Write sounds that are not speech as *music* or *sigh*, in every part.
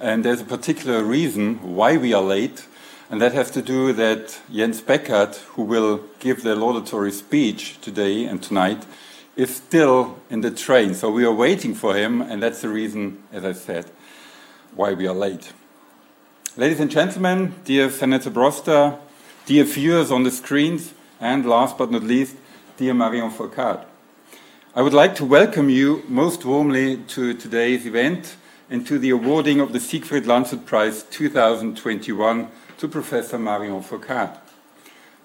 and there's a particular reason why we are late, and that has to do that Jens Beckert, who will give the laudatory speech today and tonight, is still in the train. So we are waiting for him, and that's the reason, as I said, why we are late. Ladies and gentlemen, dear Senator Brosda, dear viewers on the screens, and last but not least, dear Marion Fourcade. I would like to welcome you most warmly to today's event and to the awarding of the Siegfried Landshut Prize 2021 to Professor Marion Fourcade.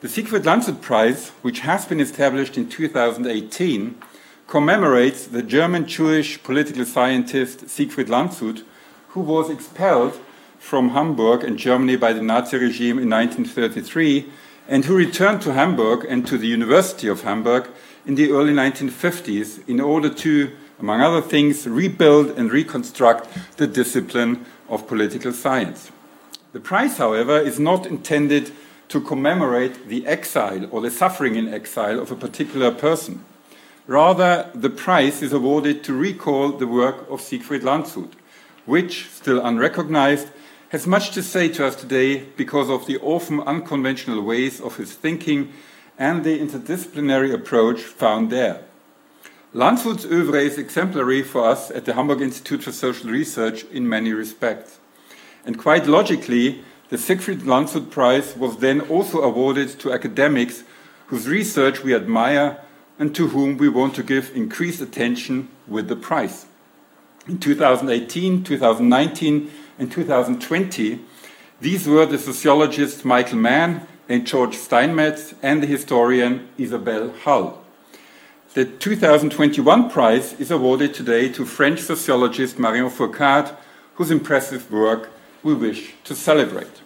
The Siegfried Landshut Prize, which has been established in 2018, commemorates the German Jewish political scientist Siegfried Landshut, who was expelled from Hamburg and Germany by the Nazi regime in 1933 and who returned to Hamburg and to the University of Hamburg in the early 1950s in order to, among other things, rebuild and reconstruct the discipline of political science. The prize, however, is not intended to commemorate the exile or the suffering in exile of a particular person. Rather, the prize is awarded to recall the work of Siegfried Landshut, which, still unrecognized, has much to say to us today because of the often unconventional ways of his thinking and the interdisciplinary approach found there. Landshut's oeuvre is exemplary for us at the Hamburg Institute for Social Research in many respects. And quite logically, the Siegfried Landshut Prize was then also awarded to academics whose research we admire and to whom we want to give increased attention with the prize. In 2018, 2019, and 2020, these were the sociologists Michael Mann and George Steinmetz and the historian Isabel Hull. The 2021 prize is awarded today to French sociologist Marion Fourcade, whose impressive work we wish to celebrate.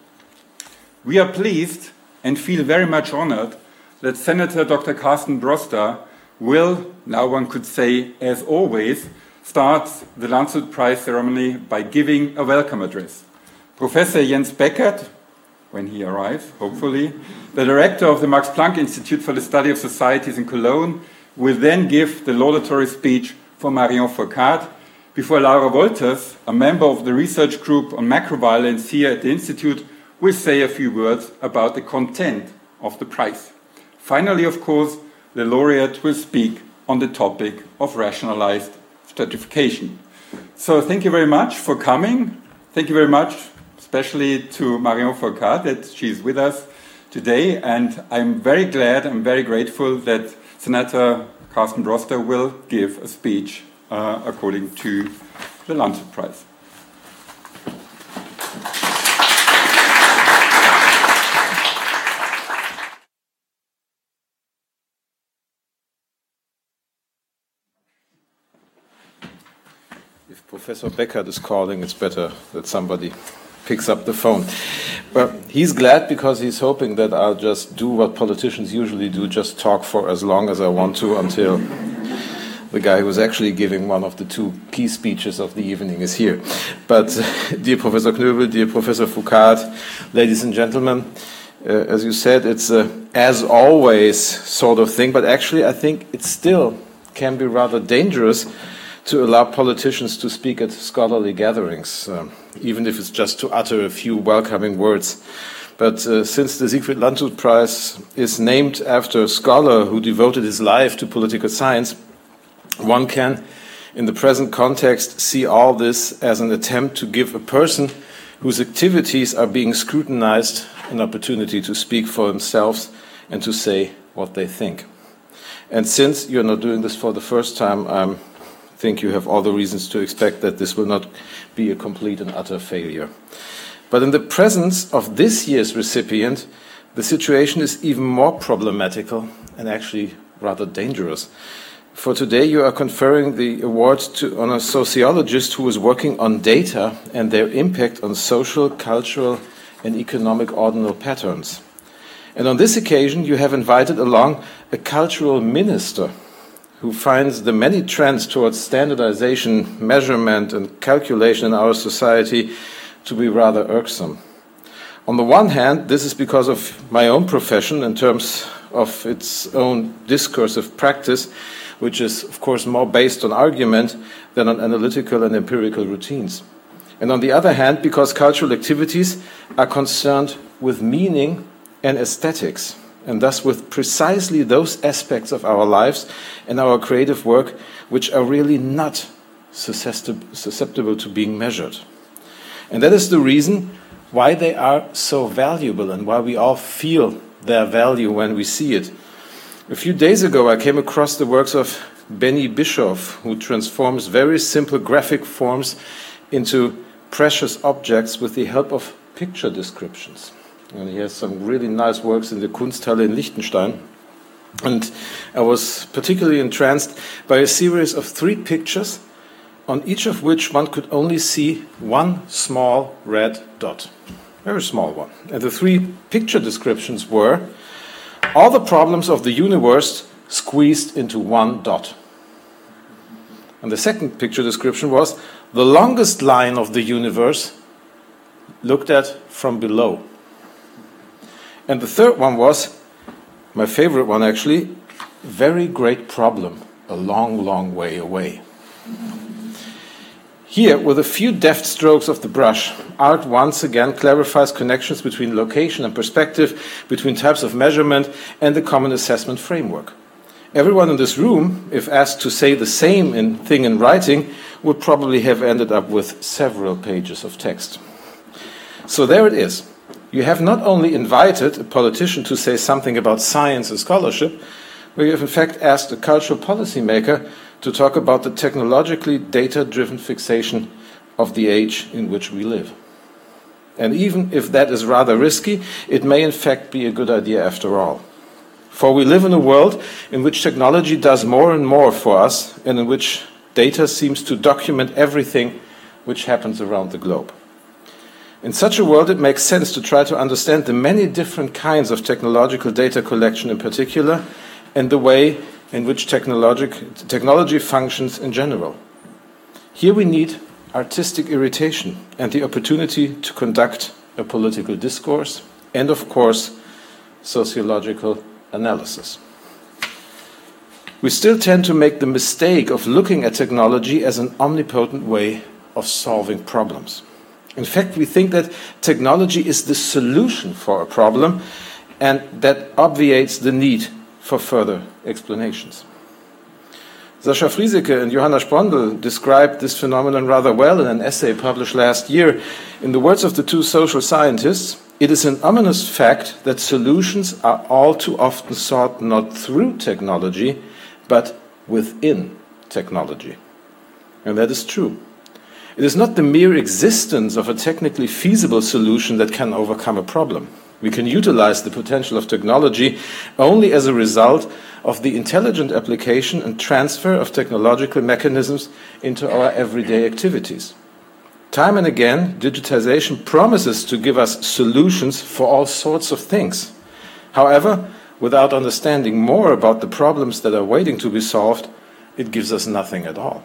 We are pleased and feel very much honored that Senator Dr. Carsten Brosda will, now one could say, as always, start the Landshut Prize ceremony by giving a welcome address. Professor Jens Beckert, when he arrives, hopefully, the director of the Max Planck Institute for the Study of Societies in Cologne, will then give the laudatory speech for Marion Fourcade before Laura Wolters, a member of the research group on macroviolence here at the Institute, will say a few words about the content of the prize. Finally, of course, the laureate will speak on the topic of rationalized stratification. So, thank you very much for coming. Thank you very much especially to Marion Fourcade that she's with us today. And I'm very glad, I'm very grateful that Senator Carsten Brosda will give a speech uh, according to the Landshut Prize. If Professor Beckert is calling, it's better that somebody picks up the phone. Well, he's glad because he's hoping that I'll just do what politicians usually do just talk for as long as I want to until the guy who was actually giving one of the two key speeches of the evening is here. But, *laughs* dear Professor Knöbl, dear Professor Fourcade, ladies and gentlemen, uh, as you said, it's a as always sort of thing, but actually, I think it still can be rather dangerous to allow politicians to speak at scholarly gatherings, um, even if it's just to utter a few welcoming words. But uh, since the Siegfried Landshut Prize is named after a scholar who devoted his life to political science, one can, in the present context, see all this as an attempt to give a person whose activities are being scrutinized an opportunity to speak for themselves and to say what they think. And since you're not doing this for the first time, I'm think you have all the reasons to expect that this will not be a complete and utter failure. But in the presence of this year's recipient, the situation is even more problematical and actually rather dangerous. For today, you are conferring the award to, on a sociologist who is working on data and their impact on social, cultural, and economic ordinal patterns. And on this occasion, you have invited along a cultural minister who finds the many trends towards standardization, measurement, and calculation in our society to be rather irksome. On the one hand, this is because of my own profession in terms of its own discursive practice, which is, of course, more based on argument than on analytical and empirical routines. And on the other hand, because cultural activities are concerned with meaning and aesthetics, and thus with precisely those aspects of our lives and our creative work which are really not susceptible to being measured. And that is the reason why they are so valuable and why we all feel their value when we see it. A few days ago, I came across the works of Benny Bischoff, who transforms very simple graphic forms into precious objects with the help of picture descriptions. And he has some really nice works in the Kunsthalle in Liechtenstein. And I was particularly entranced by a series of three pictures, on each of which one could only see one small red dot. Very small one. And the three picture descriptions were all the problems of the universe squeezed into one dot. And the second picture description was the longest line of the universe looked at from below. And the third one was my favorite one actually very great problem, a long, long way away. Here, with a few deft strokes of the brush, art once again clarifies connections between location and perspective, between types of measurement, and the common assessment framework. Everyone in this room, if asked to say the same in thing in writing, would probably have ended up with several pages of text. So there it is. You have not only invited a politician to say something about science and scholarship, but you have in fact asked a cultural policymaker to talk about the technologically data driven fixation of the age in which we live. And even if that is rather risky, it may in fact be a good idea after all. For we live in a world in which technology does more and more for us, and in which data seems to document everything which happens around the globe. In such a world, it makes sense to try to understand the many different kinds of technological data collection in particular, and the way in which technology functions in general. Here we need artistic irritation and the opportunity to conduct a political discourse and, of course, sociological analysis. We still tend to make the mistake of looking at technology as an omnipotent way of solving problems. In fact, we think that technology is the solution for a problem and that obviates the need for further explanations. Sascha Friesike and Johanna Sprondel described this phenomenon rather well in an essay published last year. In the words of the two social scientists, it is an ominous fact that solutions are all too often sought not through technology, but within technology. And that is true. It is not the mere existence of a technically feasible solution that can overcome a problem. We can utilize the potential of technology only as a result of the intelligent application and transfer of technological mechanisms into our everyday activities. Time and again, digitization promises to give us solutions for all sorts of things. However, without understanding more about the problems that are waiting to be solved, it gives us nothing at all.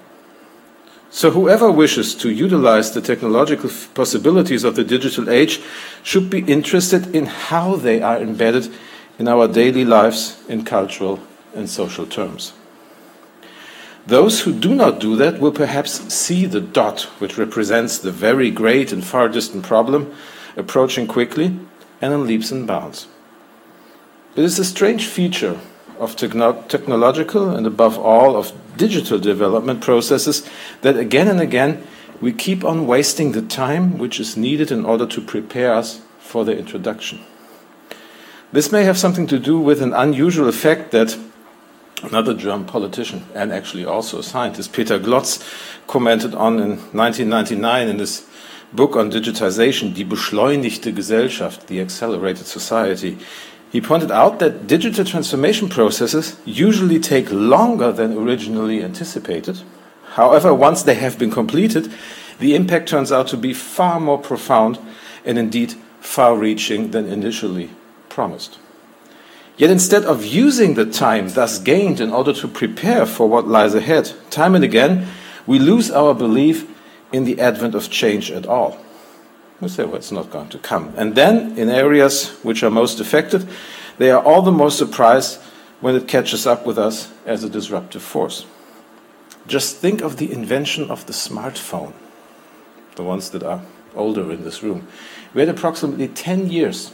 So, whoever wishes to utilize the technological possibilities of the digital age should be interested in how they are embedded in our daily lives in cultural and social terms. Those who do not do that will perhaps see the dot, which represents the very great and far distant problem, approaching quickly and in leaps and bounds. It is a strange feature of techno technological and, above all, of digital development processes that again and again we keep on wasting the time which is needed in order to prepare us for the introduction. This may have something to do with an unusual effect that another German politician and actually also a scientist, Peter Glotz, commented on in 1999 in his book on digitization, Die beschleunigte Gesellschaft, The Accelerated Society. He pointed out that digital transformation processes usually take longer than originally anticipated. However, once they have been completed, the impact turns out to be far more profound and indeed far reaching than initially promised. Yet instead of using the time thus gained in order to prepare for what lies ahead, time and again, we lose our belief in the advent of change at all. We say, well, it's not going to come. And then, in areas which are most affected, they are all the more surprised when it catches up with us as a disruptive force. Just think of the invention of the smartphone. the ones that are older in this room, we had approximately 10 years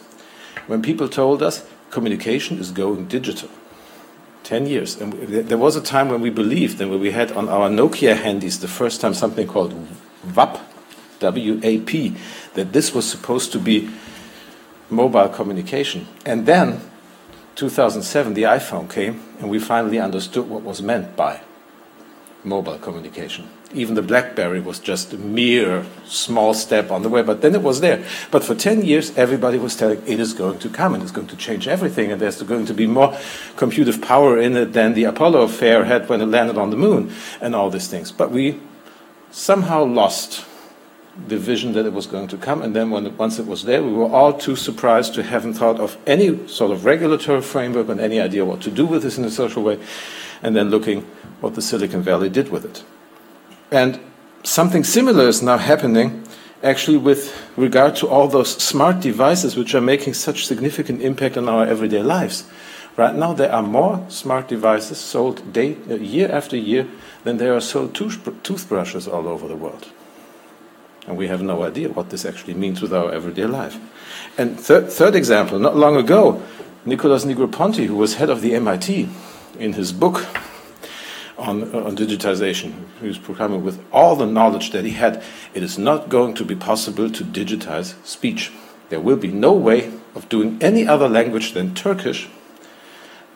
when people told us communication is going digital. 10 years. And there was a time when we believed, and when we had on our Nokia handies the first time something called WAP, W-A-P, that this was supposed to be mobile communication. And then, 2007, the iPhone came, and we finally understood what was meant by mobile communication. Even the BlackBerry was just a mere small step on the way, but then it was there. But for 10 years, everybody was telling it is going to come and it's going to change everything, and there's going to be more computive power in it than the Apollo affair had when it landed on the moon, and all these things. But we somehow lost the vision that it was going to come, and then when it, once it was there, we were all too surprised to haven't thought of any sort of regulatory framework and any idea what to do with this in a social way, and then looking what the Silicon Valley did with it. And something similar is now happening actually with regard to all those smart devices which are making such significant impact on our everyday lives. Right now, there are more smart devices sold day, uh, year after year than there are sold tooth toothbrushes all over the world. And we have no idea what this actually means with our everyday life. And third, third example, not long ago, Nicholas Negroponte, who was head of the MIT, in his book on, on digitization. He was proclaiming with all the knowledge that he had, it is not going to be possible to digitize speech. There will be no way of doing any other language than Turkish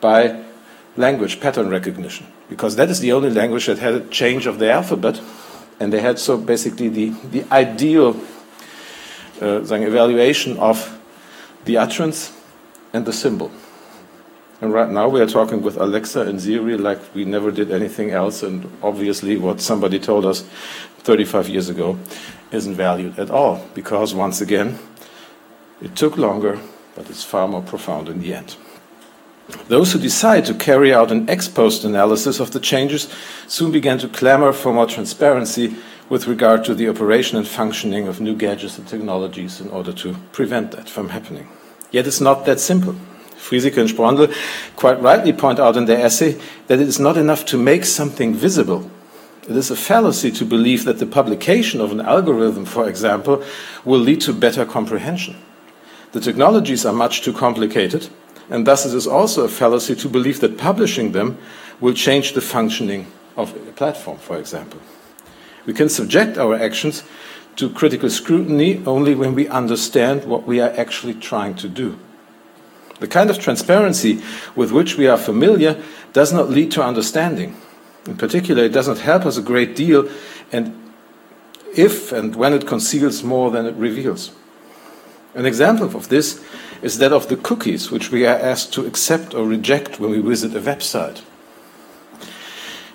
by language pattern recognition, because that is the only language that had a change of the alphabet, and they had so basically the, the ideal uh, evaluation of the utterance and the symbol. And right now we are talking with Alexa and Siri like we never did anything else. And obviously, what somebody told us 35 years ago isn't valued at all because, once again, it took longer, but it's far more profound in the end. Those who decide to carry out an ex post analysis of the changes soon began to clamor for more transparency with regard to the operation and functioning of new gadgets and technologies in order to prevent that from happening. Yet it's not that simple. Friesike and Sprondel quite rightly point out in their essay that it is not enough to make something visible. It is a fallacy to believe that the publication of an algorithm, for example, will lead to better comprehension. The technologies are much too complicated, and thus it is also a fallacy to believe that publishing them will change the functioning of a platform, for example. We can subject our actions to critical scrutiny only when we understand what we are actually trying to do. The kind of transparency with which we are familiar does not lead to understanding. In particular, it does not help us a great deal, and if and when it conceals more than it reveals. An example of this is that of the cookies which we are asked to accept or reject when we visit a website.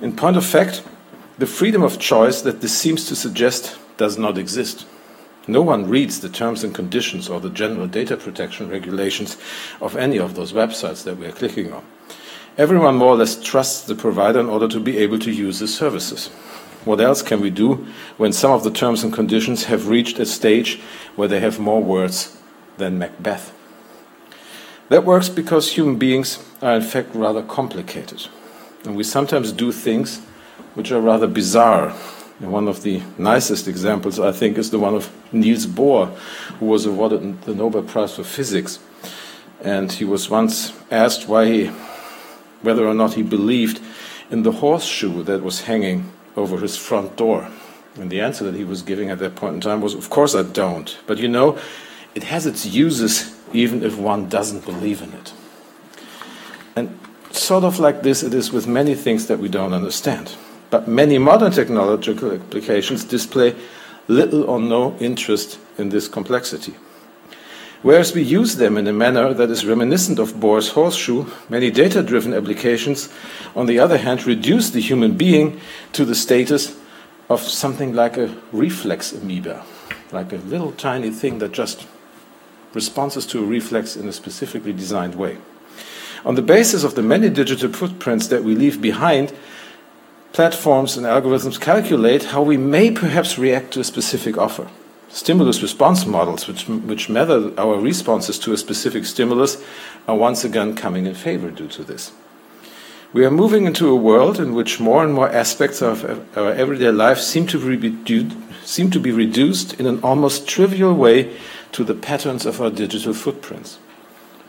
In point of fact, the freedom of choice that this seems to suggest does not exist. No one reads the terms and conditions or the general data protection regulations of any of those websites that we are clicking on. Everyone more or less trusts the provider in order to be able to use the services. What else can we do when some of the terms and conditions have reached a stage where they have more words than Macbeth? That works because human beings are in fact rather complicated. And we sometimes do things which are rather bizarre and one of the nicest examples, I think, is the one of Niels Bohr, who was awarded the Nobel Prize for Physics. And he was once asked why he, whether or not he believed in the horseshoe that was hanging over his front door. And the answer that he was giving at that point in time was, Of course I don't. But you know, it has its uses even if one doesn't believe in it. And sort of like this, it is with many things that we don't understand. But many modern technological applications display little or no interest in this complexity. Whereas we use them in a manner that is reminiscent of Bohr's horseshoe, many data driven applications, on the other hand, reduce the human being to the status of something like a reflex amoeba, like a little tiny thing that just responds to a reflex in a specifically designed way. On the basis of the many digital footprints that we leave behind, platforms and algorithms calculate how we may perhaps react to a specific offer. Stimulus response models, which, which measure our responses to a specific stimulus, are once again coming in favor due to this. We are moving into a world in which more and more aspects of our everyday life seem to, be, seem to be reduced in an almost trivial way to the patterns of our digital footprints.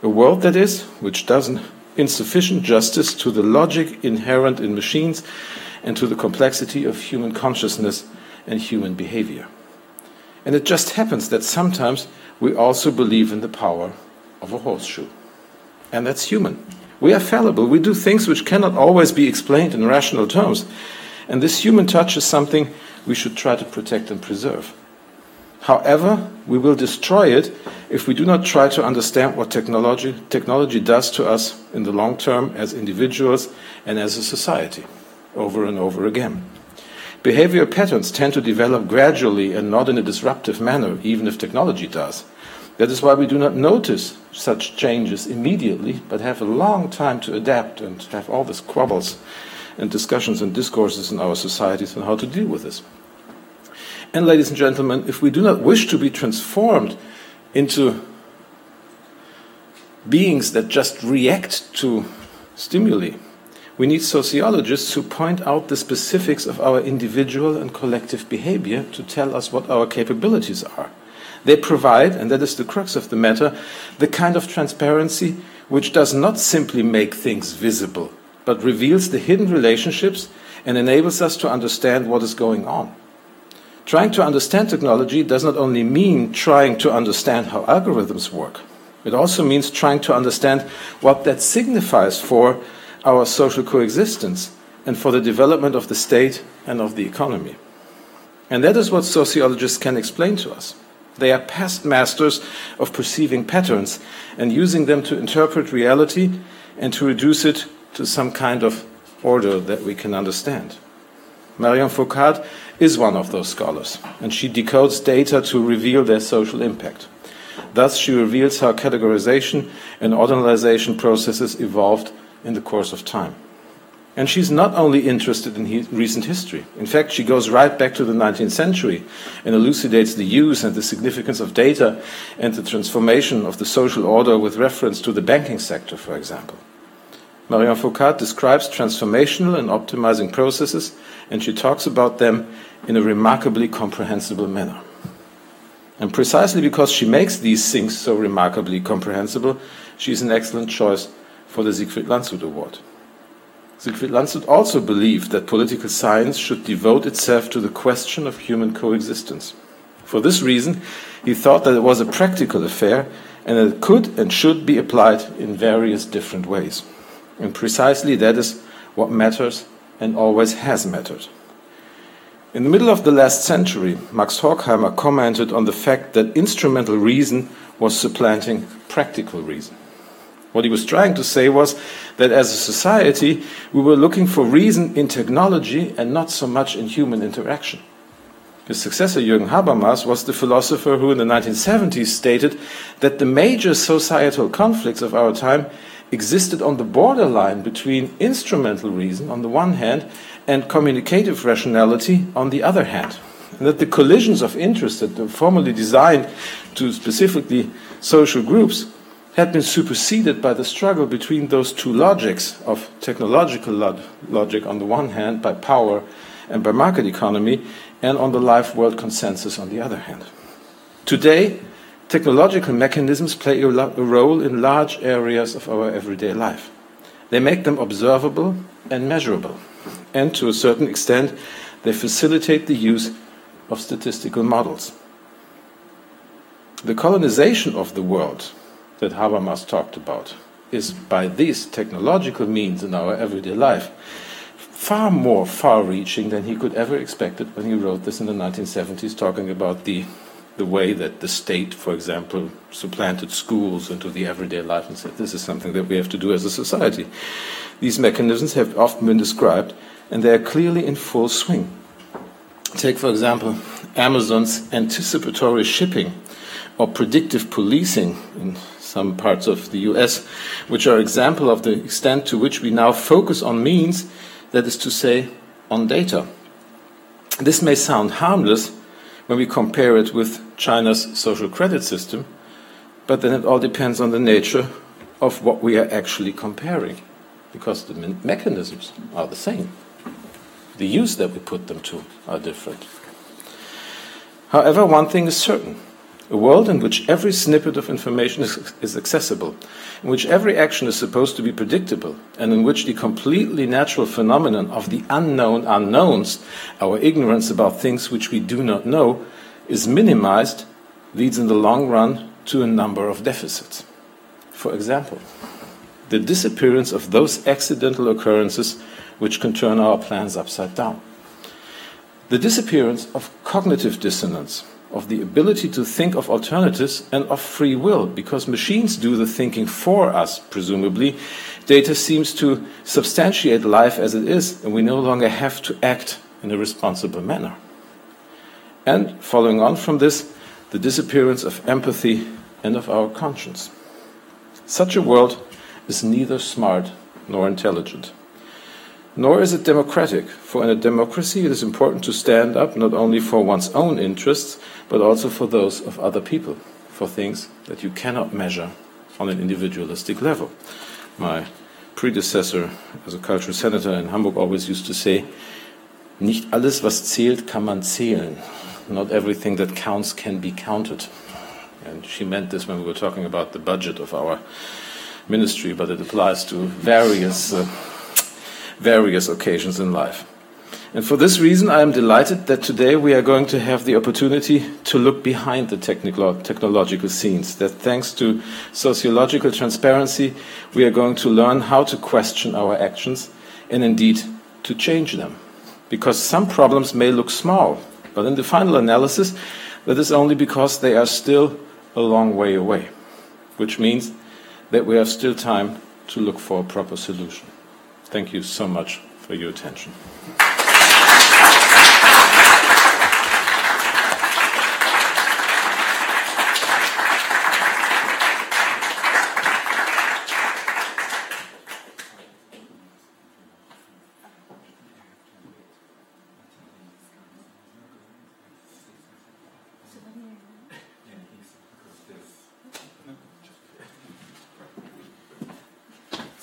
A world, that is, which does insufficient justice to the logic inherent in machines and to the complexity of human consciousness and human behavior. And it just happens that sometimes we also believe in the power of a horseshoe. And that's human. We are fallible. We do things which cannot always be explained in rational terms. And this human touch is something we should try to protect and preserve. However, we will destroy it if we do not try to understand what technology, technology does to us in the long term as individuals and as a society, over and over again. Behavior patterns tend to develop gradually and not in a disruptive manner, even if technology does. That is why we do not notice such changes immediately, but have a long time to adapt and have all these squabbles and discussions and discourses in our societies on how to deal with this. And, ladies and gentlemen, if we do not wish to be transformed into beings that just react to stimuli, we need sociologists who point out the specifics of our individual and collective behavior to tell us what our capabilities are. They provide, and that is the crux of the matter, the kind of transparency which does not simply make things visible, but reveals the hidden relationships and enables us to understand what is going on. Trying to understand technology does not only mean trying to understand how algorithms work, it also means trying to understand what that signifies for our social coexistence and for the development of the state and of the economy. And that is what sociologists can explain to us. They are past masters of perceiving patterns and using them to interpret reality and to reduce it to some kind of order that we can understand. Marion Fourcade is one of those scholars, and she decodes data to reveal their social impact. Thus, she reveals how categorization and ordinalization processes evolved in the course of time. And she's not only interested in he recent history. In fact, she goes right back to the 19th century and elucidates the use and the significance of data and the transformation of the social order with reference to the banking sector, for example. Marion Fourcade describes transformational and optimizing processes, and she talks about them in a remarkably comprehensible manner. And precisely because she makes these things so remarkably comprehensible, she is an excellent choice for the Siegfried Landshut Award. Siegfried Landshut also believed that political science should devote itself to the question of human coexistence. For this reason, he thought that it was a practical affair and that it could and should be applied in various different ways. And precisely that is what matters and always has mattered. In the middle of the last century, Max Horkheimer commented on the fact that instrumental reason was supplanting practical reason. What he was trying to say was that as a society, we were looking for reason in technology and not so much in human interaction. His successor, Jürgen Habermas, was the philosopher who in the 1970s stated that the major societal conflicts of our time existed on the borderline between instrumental reason on the one hand and communicative rationality on the other hand. And that the collisions of interest that were formerly designed to specifically social groups had been superseded by the struggle between those two logics of technological log logic on the one hand, by power and by market economy, and on the life world consensus on the other hand. Today, Technological mechanisms play a, a role in large areas of our everyday life. They make them observable and measurable, and to a certain extent, they facilitate the use of statistical models. The colonization of the world that Habermas talked about is by these technological means in our everyday life far more far reaching than he could ever expect it when he wrote this in the 1970s, talking about the the way that the state, for example, supplanted schools into the everyday life and said this is something that we have to do as a society. These mechanisms have often been described and they are clearly in full swing. Take, for example, Amazon's anticipatory shipping or predictive policing in some parts of the US, which are example of the extent to which we now focus on means, that is to say, on data. This may sound harmless, when we compare it with China's social credit system, but then it all depends on the nature of what we are actually comparing, because the me mechanisms are the same. The use that we put them to are different. However, one thing is certain a world in which every snippet of information is, is, accessible, in which every action is supposed to be predictable, and in which the completely natural phenomenon of the unknown unknowns, our ignorance about things which we do not know, is minimized, leads in the long run to a number of deficits. For example, the disappearance of those accidental occurrences which can turn our plans upside down. The disappearance of cognitive dissonance, of the ability to think of alternatives and of free will, because machines do the thinking for us, presumably. Data seems to substantiate life as it is, and we no longer have to act in a responsible manner. And following on from this, the disappearance of empathy and of our conscience. Such a world is neither smart nor intelligent. Nor is it democratic, for in a democracy it is important to stand up not only for one's own interests, but also for those of other people, for things that you cannot measure on an individualistic level. My predecessor as a cultural senator in Hamburg always used to say, Nicht alles, was zählt, kann man zählen. Not everything that counts can be counted. And she meant this when we were talking about the budget of our ministry, but it applies to various, uh, various occasions in life. And for this reason, I am delighted that today we are going to have the opportunity to look behind the technological scenes. That thanks to sociological transparency, we are going to learn how to question our actions and indeed to change them. Because some problems may look small, but in the final analysis, that is only because they are still a long way away, which means that we have still time to look for a proper solution. Thank you so much for your attention.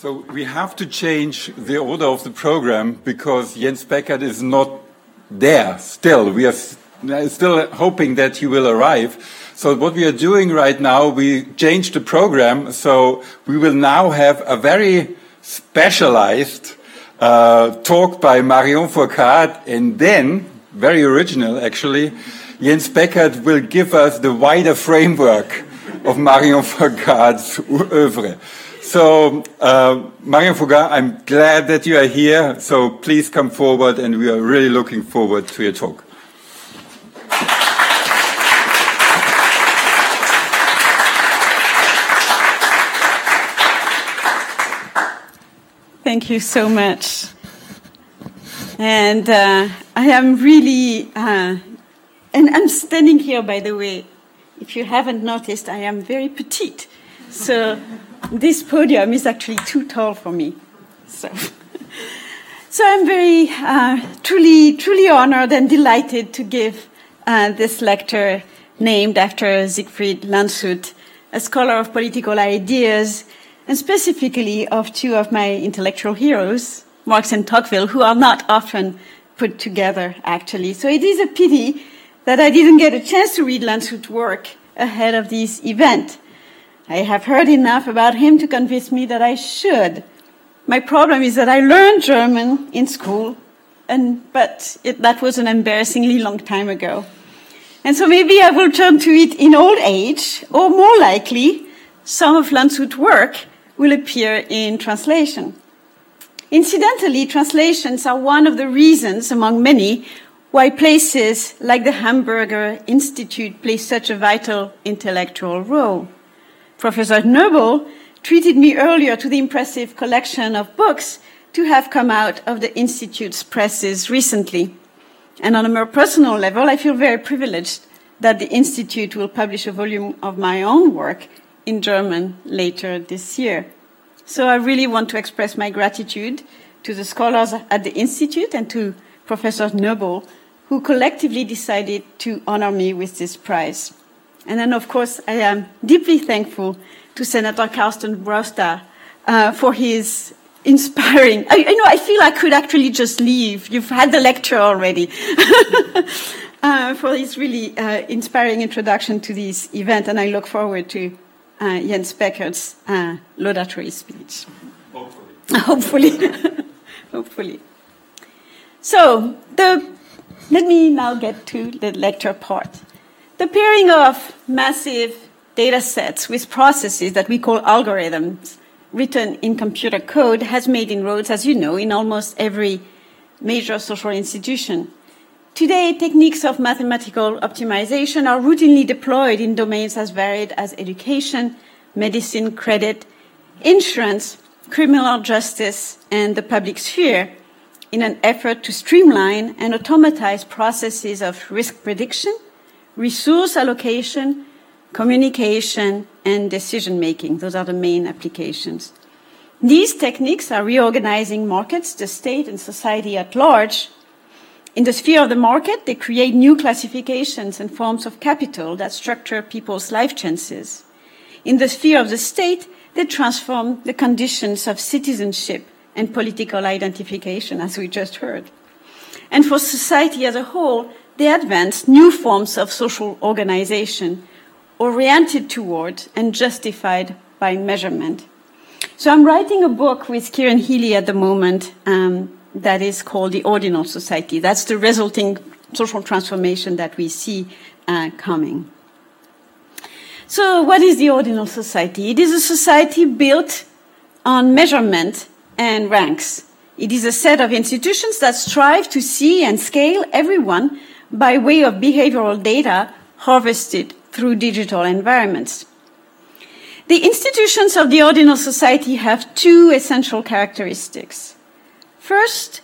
So we have to change the order of the program because Jens Beckert is not there still. We are still hoping that he will arrive. So what we are doing right now, we changed the program. So we will now have a very specialized uh, talk by Marion Fourcade and then, very original actually, Jens Beckert will give us the wider framework of Marion Fourcade's oeuvre. So, uh, Marion Fourcade, I'm glad that you are here. So please come forward, and we are really looking forward to your talk. Thank you so much. And uh, I am really, uh, and I'm standing here, by the way. If you haven't noticed, I am very petite. So this podium is actually too tall for me. So, so I'm very uh, truly, truly honored and delighted to give uh, this lecture named after Siegfried Landshut, a scholar of political ideas, and specifically of two of my intellectual heroes, Marx and Tocqueville, who are not often put together, actually. So it is a pity that I didn't get a chance to read Landshut's work ahead of this event. I have heard enough about him to convince me that I should. My problem is that I learned German in school, and, but it, that was an embarrassingly long time ago. And so maybe I will turn to it in old age, or more likely, some of Landshut's work will appear in translation. Incidentally, translations are one of the reasons, among many, why places like the Hamburger Institute play such a vital intellectual role. Professor Knöbl treated me earlier to the impressive collection of books to have come out of the Institute's presses recently. And on a more personal level, I feel very privileged that the Institute will publish a volume of my own work in German later this year. So I really want to express my gratitude to the scholars at the Institute and to Professor Knöbl, who collectively decided to honor me with this prize. And then, of course, I am deeply thankful to Senator Carsten Brosda uh, for his inspiring. I, you know, I feel I could actually just leave. You've had the lecture already. *laughs* uh, for his really uh, inspiring introduction to this event, and I look forward to uh, Jens Beckert's uh, laudatory speech. Hopefully. *laughs* Hopefully. *laughs* Hopefully. So, the, let me now get to the lecture part. The pairing of massive data sets with processes that we call algorithms written in computer code has made inroads, as you know, in almost every major social institution. Today, techniques of mathematical optimization are routinely deployed in domains as varied as education, medicine, credit, insurance, criminal justice, and the public sphere in an effort to streamline and automatize processes of risk prediction, resource allocation, communication, and decision making. Those are the main applications. These techniques are reorganizing markets, the state, and society at large in the sphere of the market, they create new classifications and forms of capital that structure people's life chances. In the sphere of the state, they transform the conditions of citizenship and political identification, as we just heard. And for society as a whole, they advance new forms of social organization oriented toward and justified by measurement. So I'm writing a book with Kieran Healy at the moment um, that is called the ordinal society. That's the resulting social transformation that we see uh, coming. So, what is the ordinal society? It is a society built on measurement and ranks. It is a set of institutions that strive to see and scale everyone by way of behavioral data harvested through digital environments. The institutions of the ordinal society have two essential characteristics. First,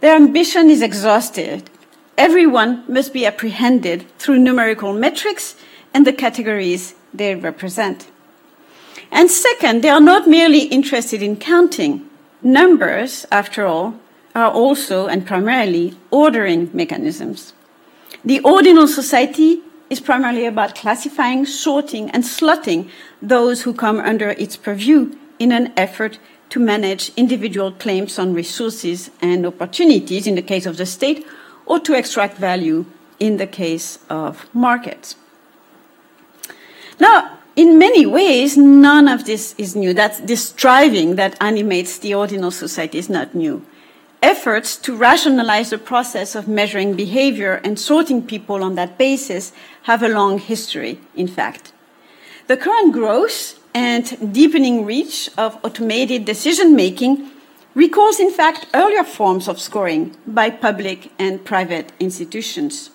their ambition is exhausted. Everyone must be apprehended through numerical metrics and the categories they represent. And second, they are not merely interested in counting. Numbers, after all, are also and primarily ordering mechanisms. The ordinal society is primarily about classifying, sorting, and slotting those who come under its purview in an effort to manage individual claims on resources and opportunities in the case of the state, or to extract value in the case of markets. Now, in many ways, none of this is new. That this striving that animates the ordinal society is not new. Efforts to rationalize the process of measuring behavior and sorting people on that basis have a long history, in fact. The current growth and deepening reach of automated decision making recalls, in fact, earlier forms of scoring by public and private institutions.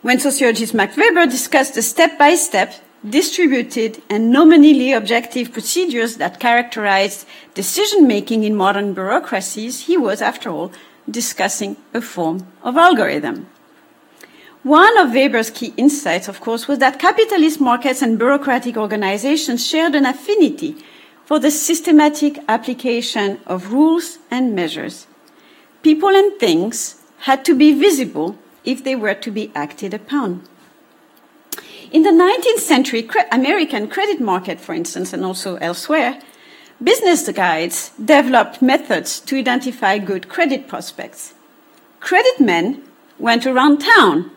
When sociologist Max Weber discussed the step by step, distributed, and nominally objective procedures that characterized decision making in modern bureaucracies, he was, after all, discussing a form of algorithm. One of Weber's key insights, of course, was that capitalist markets and bureaucratic organizations shared an affinity for the systematic application of rules and measures. People and things had to be visible if they were to be acted upon. In the 19th century American credit market, for instance, and also elsewhere, business guides developed methods to identify good credit prospects. Credit men went around town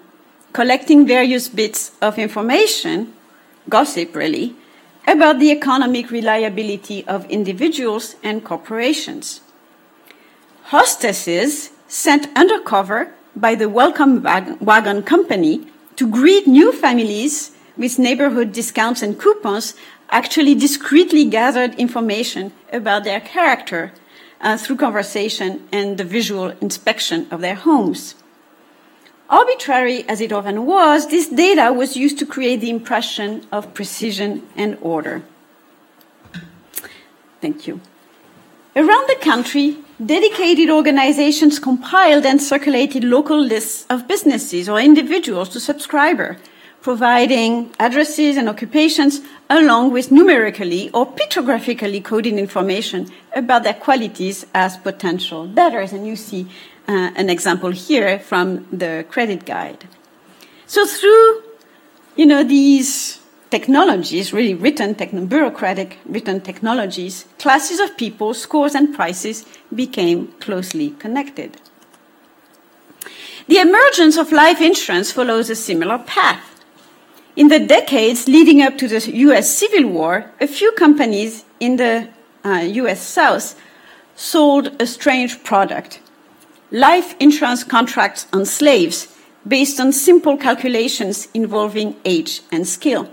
collecting various bits of information, gossip really, about the economic reliability of individuals and corporations. Hostesses sent undercover by the Welcome Wagon Company to greet new families with neighborhood discounts and coupons actually discreetly gathered information about their character uh, through conversation and the visual inspection of their homes. Arbitrary as it often was, this data was used to create the impression of precision and order. Thank you. Around the country, dedicated organizations compiled and circulated local lists of businesses or individuals to subscriber, providing addresses and occupations along with numerically or pictographically coded information about their qualities as potential debtors. And you see uh, an example here from the credit guide. So through, you know, these technologies, really written, bureaucratic written technologies, classes of people, scores, and prices became closely connected. The emergence of life insurance follows a similar path. In the decades leading up to the US Civil War, a few companies in the uh, US South sold a strange product life insurance contracts on slaves based on simple calculations involving age and skill.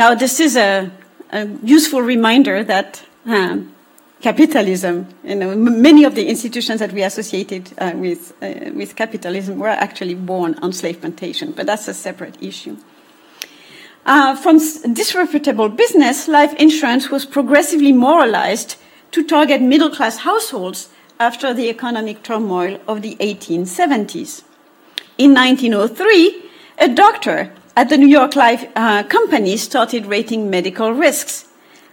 Now, this is a, a useful reminder that um, capitalism, you know, many of the institutions that we associated uh, with, uh, with capitalism were actually born on slave plantation, but that's a separate issue. Uh, from disreputable business, life insurance was progressively moralized to target middle class households after the economic turmoil of the 1870s. In 1903, a doctor at the New York Life uh, Company started rating medical risks.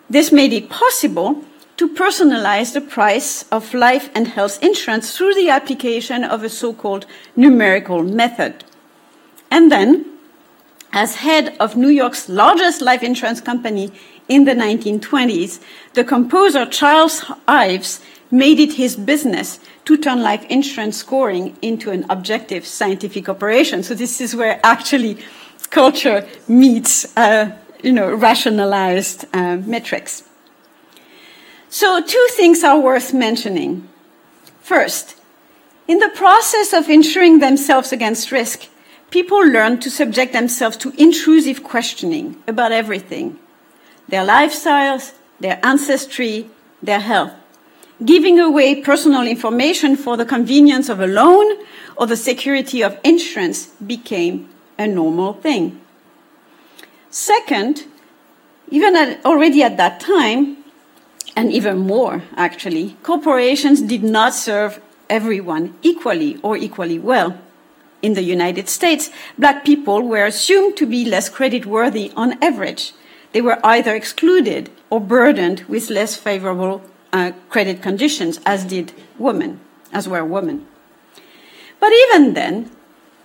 This made it possible to personalize the price of life and health insurance through the application of a so called numerical method. And then, as head of New York's largest life insurance company in the 1920s, the composer Charles Ives made it his business to turn life insurance scoring into an objective scientific operation. So this is where actually culture meets, uh, you know, rationalized uh, metrics. So two things are worth mentioning. First, in the process of insuring themselves against risk, people learn to subject themselves to intrusive questioning about everything their lifestyles, their ancestry, their health giving away personal information for the convenience of a loan or the security of insurance became a normal thing. Second, even at, already at that time, and even more actually, corporations did not serve everyone equally or equally well. In the United States, black people were assumed to be less creditworthy on average. They were either excluded or burdened with less favorable uh, credit conditions, as did women, as were women. But even then,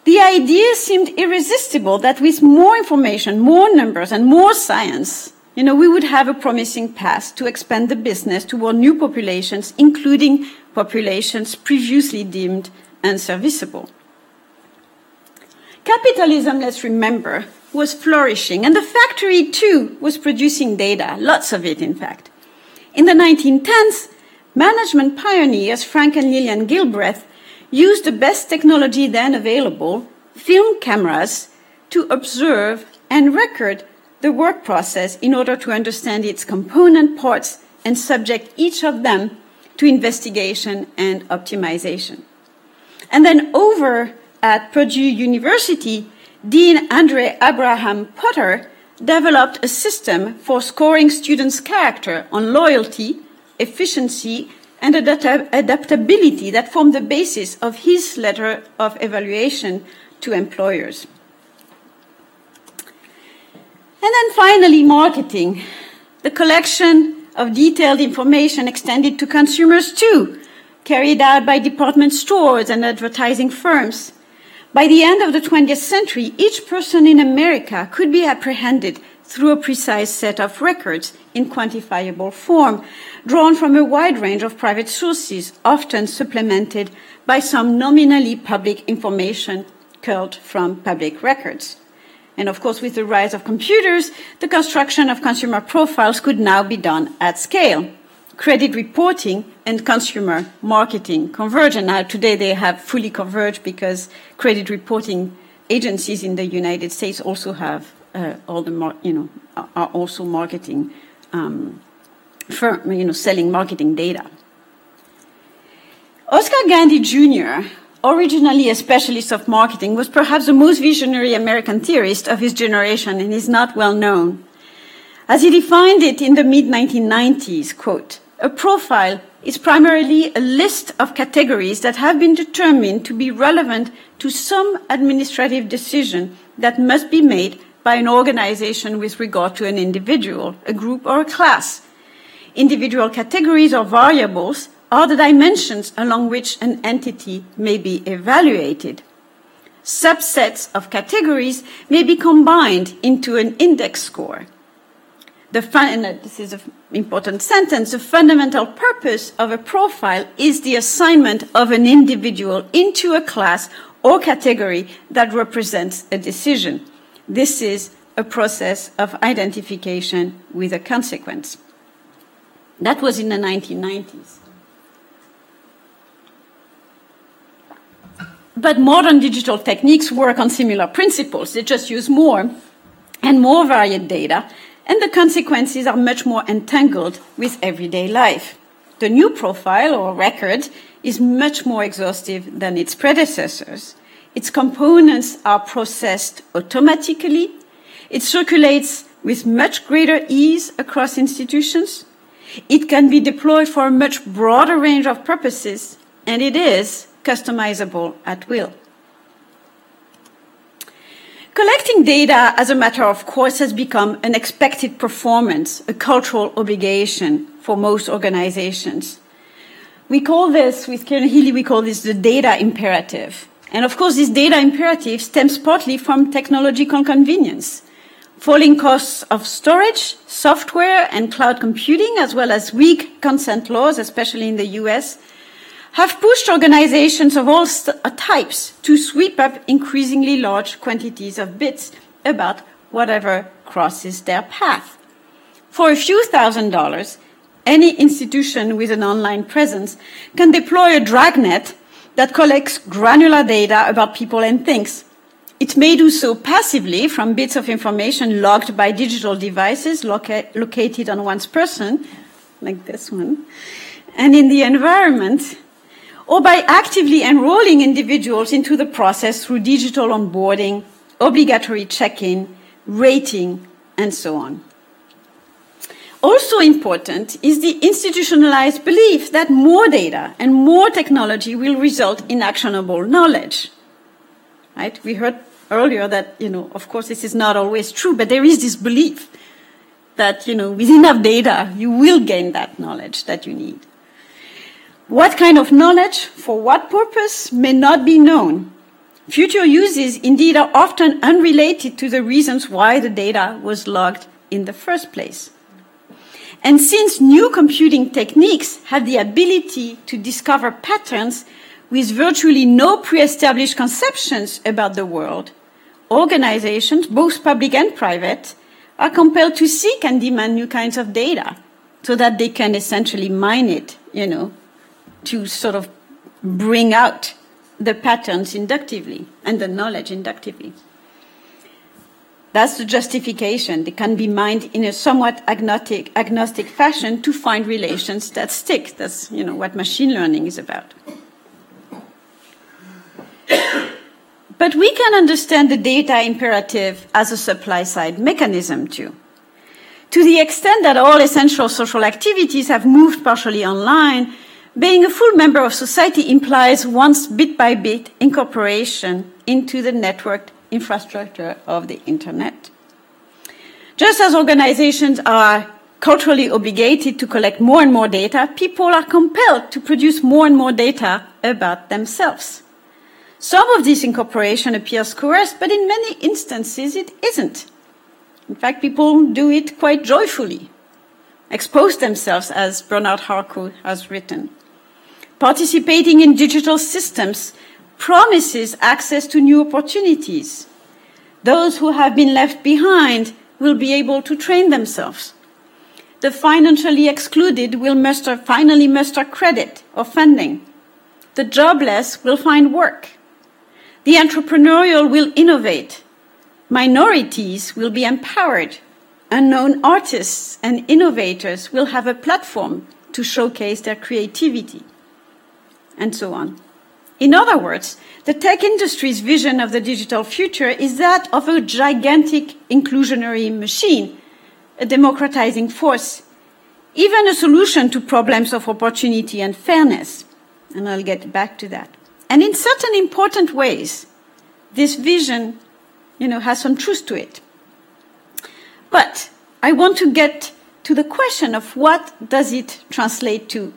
the idea seemed irresistible that with more information, more numbers, and more science, you know, we would have a promising path to expand the business toward new populations, including populations previously deemed unserviceable. Capitalism, let's remember, was flourishing, and the factory too was producing data, lots of it, in fact. In the 1910s, management pioneers Frank and Lillian Gilbreth used the best technology then available, film cameras, to observe and record the work process in order to understand its component parts and subject each of them to investigation and optimization. And then over at Purdue University, Dean Andrey Abraham Potter developed a system for scoring students' character on loyalty, efficiency, and adaptability that formed the basis of his letter of evaluation to employers. And then finally, marketing. The collection of detailed information extended to consumers too, carried out by department stores and advertising firms. By the end of the 20th century, each person in America could be apprehended through a precise set of records in quantifiable form, drawn from a wide range of private sources, often supplemented by some nominally public information culled from public records. And of course, with the rise of computers, the construction of consumer profiles could now be done at scale credit reporting and consumer marketing converge. And now today they have fully converged because credit reporting agencies in the United States also have uh, all the, you know, are also marketing, um, firm, you know, selling marketing data. Oscar Gandy Jr., originally a specialist of marketing, was perhaps the most visionary American theorist of his generation and is not well known. As he defined it in the mid 1990s, quote, a profile is primarily a list of categories that have been determined to be relevant to some administrative decision that must be made by an organization with regard to an individual, a group, or a class. Individual categories or variables are the dimensions along which an entity may be evaluated. Subsets of categories may be combined into an index score. the fun, and uh, this is an important sentence, the fundamental purpose of a profile is the assignment of an individual into a class or category that represents a decision. This is a process of identification with a consequence. That was in the 1990s. But modern digital techniques work on similar principles. They just use more and more varied data and the consequences are much more entangled with everyday life. The new profile or record is much more exhaustive than its predecessors. Its components are processed automatically. It circulates with much greater ease across institutions. It can be deployed for a much broader range of purposes, and it is customizable at will. Collecting data as a matter of course has become an expected performance, a cultural obligation for most organizations. We call this, with Kieran Healy, we call this the data imperative. And of course, this data imperative stems partly from technological convenience. Falling costs of storage, software, and cloud computing, as well as weak consent laws, especially in the US, have pushed organizations of all uh, types to sweep up increasingly large quantities of bits about whatever crosses their path. For a few thousand dollars, any institution with an online presence can deploy a dragnet that collects granular data about people and things. It may do so passively from bits of information logged by digital devices loca- located on one's person, like this one, and in the environment or by actively enrolling individuals into the process through digital onboarding, obligatory check-in, rating, and so on. Also important is the institutionalized belief that more data and more technology will result in actionable knowledge. Right? We heard earlier that, you know, of course this is not always true, but there is this belief that, you know, with enough data, you will gain that knowledge that you need. What kind of knowledge, for what purpose, may not be known. Future uses, indeed, are often unrelated to the reasons why the data was logged in the first place. And since new computing techniques have the ability to discover patterns with virtually no pre-established conceptions about the world, organizations, both public and private, are compelled to seek and demand new kinds of data so that they can essentially mine it, you know, to sort of bring out the patterns inductively and the knowledge inductively. That's the justification. They can be mined in a somewhat agnostic, agnostic fashion to find relations that stick. That's you know what machine learning is about. *coughs* but we can understand the data imperative as a supply side mechanism too. To the extent that all essential social activities have moved partially online, being a full member of society implies once bit by bit incorporation into the networked infrastructure of the internet. Just as organizations are culturally obligated to collect more and more data, people are compelled to produce more and more data about themselves. Some of this incorporation appears coerced, but in many instances it isn't. In fact, people do it quite joyfully, expose themselves, as Bernard Harcourt has written. Participating in digital systems promises access to new opportunities. Those who have been left behind will be able to train themselves. The financially excluded will muster, finally muster credit or funding. The jobless will find work. The entrepreneurial will innovate. Minorities will be empowered. Unknown artists and innovators will have a platform to showcase their creativity and so on. In other words, the tech industry's vision of the digital future is that of a gigantic inclusionary machine, a democratizing force, even a solution to problems of opportunity and fairness. And I'll get back to that. And in certain important ways, this vision, you know, has some truth to it. But I want to get to the question of what does it translate to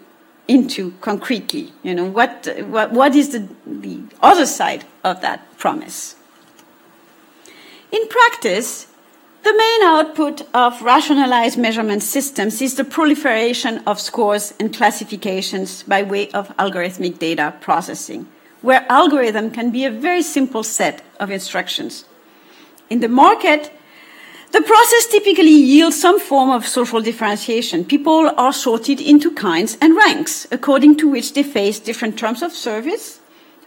into concretely? You know, what, what, what is the, the other side of that promise? In practice, The main output of rationalized measurement systems is the proliferation of scores and classifications by way of algorithmic data processing, where algorithm can be a very simple set of instructions. In the market, the process typically yields some form of social differentiation. People are sorted into kinds and ranks according to which they face different terms of service,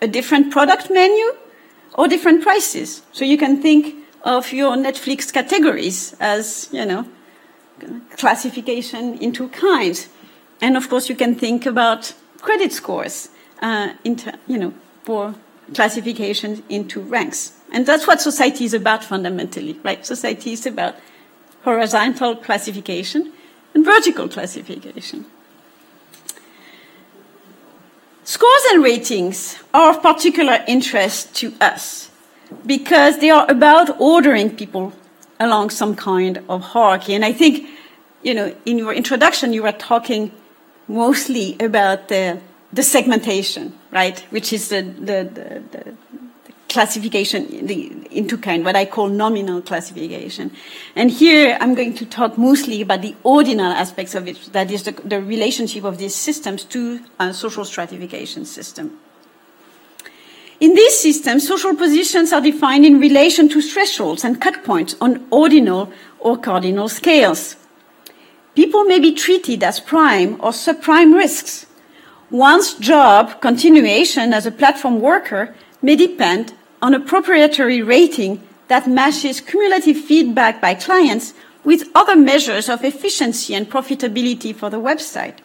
a different product menu, or different prices. So you can think of your Netflix categories as, you know, classification into kinds. And of course, you can think about credit scores, uh, you know, for classification into ranks. And that's what society is about fundamentally, right? Society is about horizontal classification and vertical classification. Scores and ratings are of particular interest to us because they are about ordering people along some kind of hierarchy. And I think, you know, in your introduction, you were talking mostly about the, the segmentation, right? Which is the, the, the, the classification into kind, what I call nominal classification. And here I'm going to talk mostly about the ordinal aspects of it, that is the, the relationship of these systems to a social stratification system. In these systems, social positions are defined in relation to thresholds and cut points on ordinal or cardinal scales. People may be treated as prime or subprime risks. One's job continuation as a platform worker may depend on a proprietary rating that matches cumulative feedback by clients with other measures of efficiency and profitability for the website.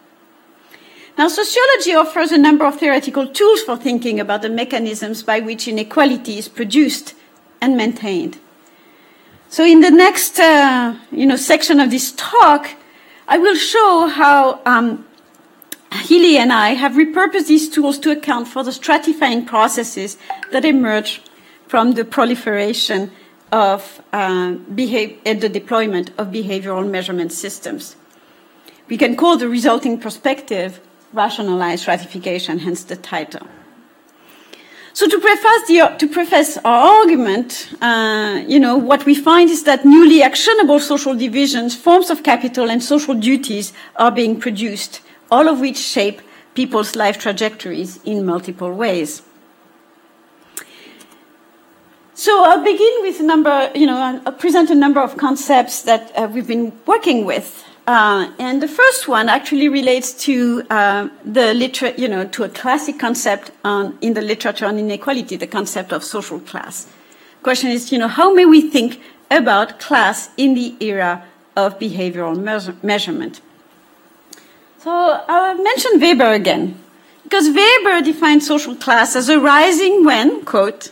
Now, sociology offers a number of theoretical tools for thinking about the mechanisms by which inequality is produced and maintained. So, in the next, uh, you know, section of this talk, I will show how um, Healy and I have repurposed these tools to account for the stratifying processes that emerge from the proliferation of uh, behave- the deployment of behavioral measurement systems. We can call the resulting perspective rationalized stratification, hence the title. So to preface, the, to preface our argument, uh, you know, what we find is that newly actionable social divisions, forms of capital, and social duties are being produced, all of which shape people's life trajectories in multiple ways. So I'll begin with a number, you know, I'll present a number of concepts that uh, we've been working with uh, and the first one actually relates to uh, the liter- you know, to a classic concept on, in the literature on inequality, the concept of social class. Question is, you know, how may we think about class in the era of behavioral measure- measurement? So I'll mention Weber again, because Weber defined social class as arising when, quote,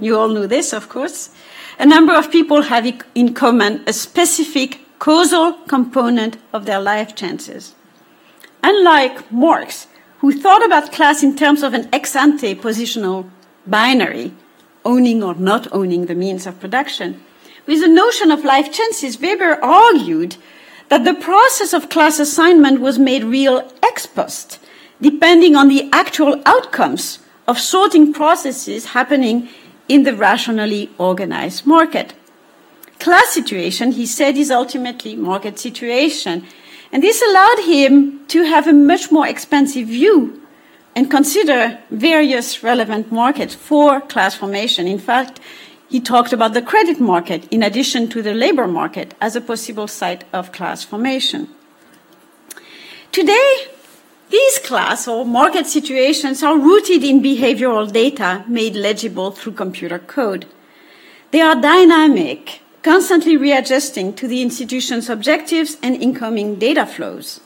you all know this, of course, a number of people have in common a specific causal component of their life chances. Unlike Marx, who thought about class in terms of an ex ante positional binary, owning or not owning the means of production, with the notion of life chances, Weber argued that the process of class assignment was made real ex post, depending on the actual outcomes of sorting processes happening in the rationally organized market. Class situation, he said, is ultimately market situation. And this allowed him to have a much more expansive view and consider various relevant markets for class formation. In fact, he talked about the credit market in addition to the labor market as a possible site of class formation. Today, these class or market situations are rooted in behavioral data made legible through computer code. They are dynamic constantly readjusting to the institution's objectives and incoming data flows.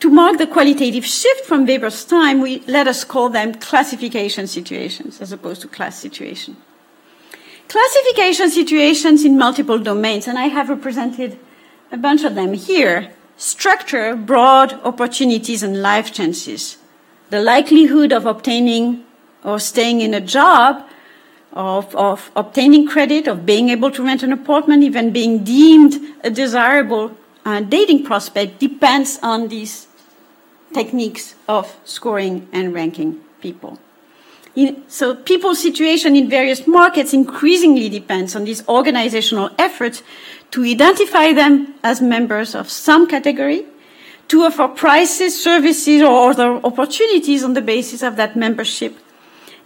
To mark the qualitative shift from Weber's time, we let us call them classification situations as opposed to class situation. Classification situations in multiple domains, and I have represented a bunch of them here, structure broad opportunities and life chances. The likelihood of obtaining or staying in a job of, of obtaining credit, of being able to rent an apartment, even being deemed a desirable uh, dating prospect depends on these techniques of scoring and ranking people. So people's situation in various markets increasingly depends on these organizational efforts to identify them as members of some category, to offer prices, services, or other opportunities on the basis of that membership,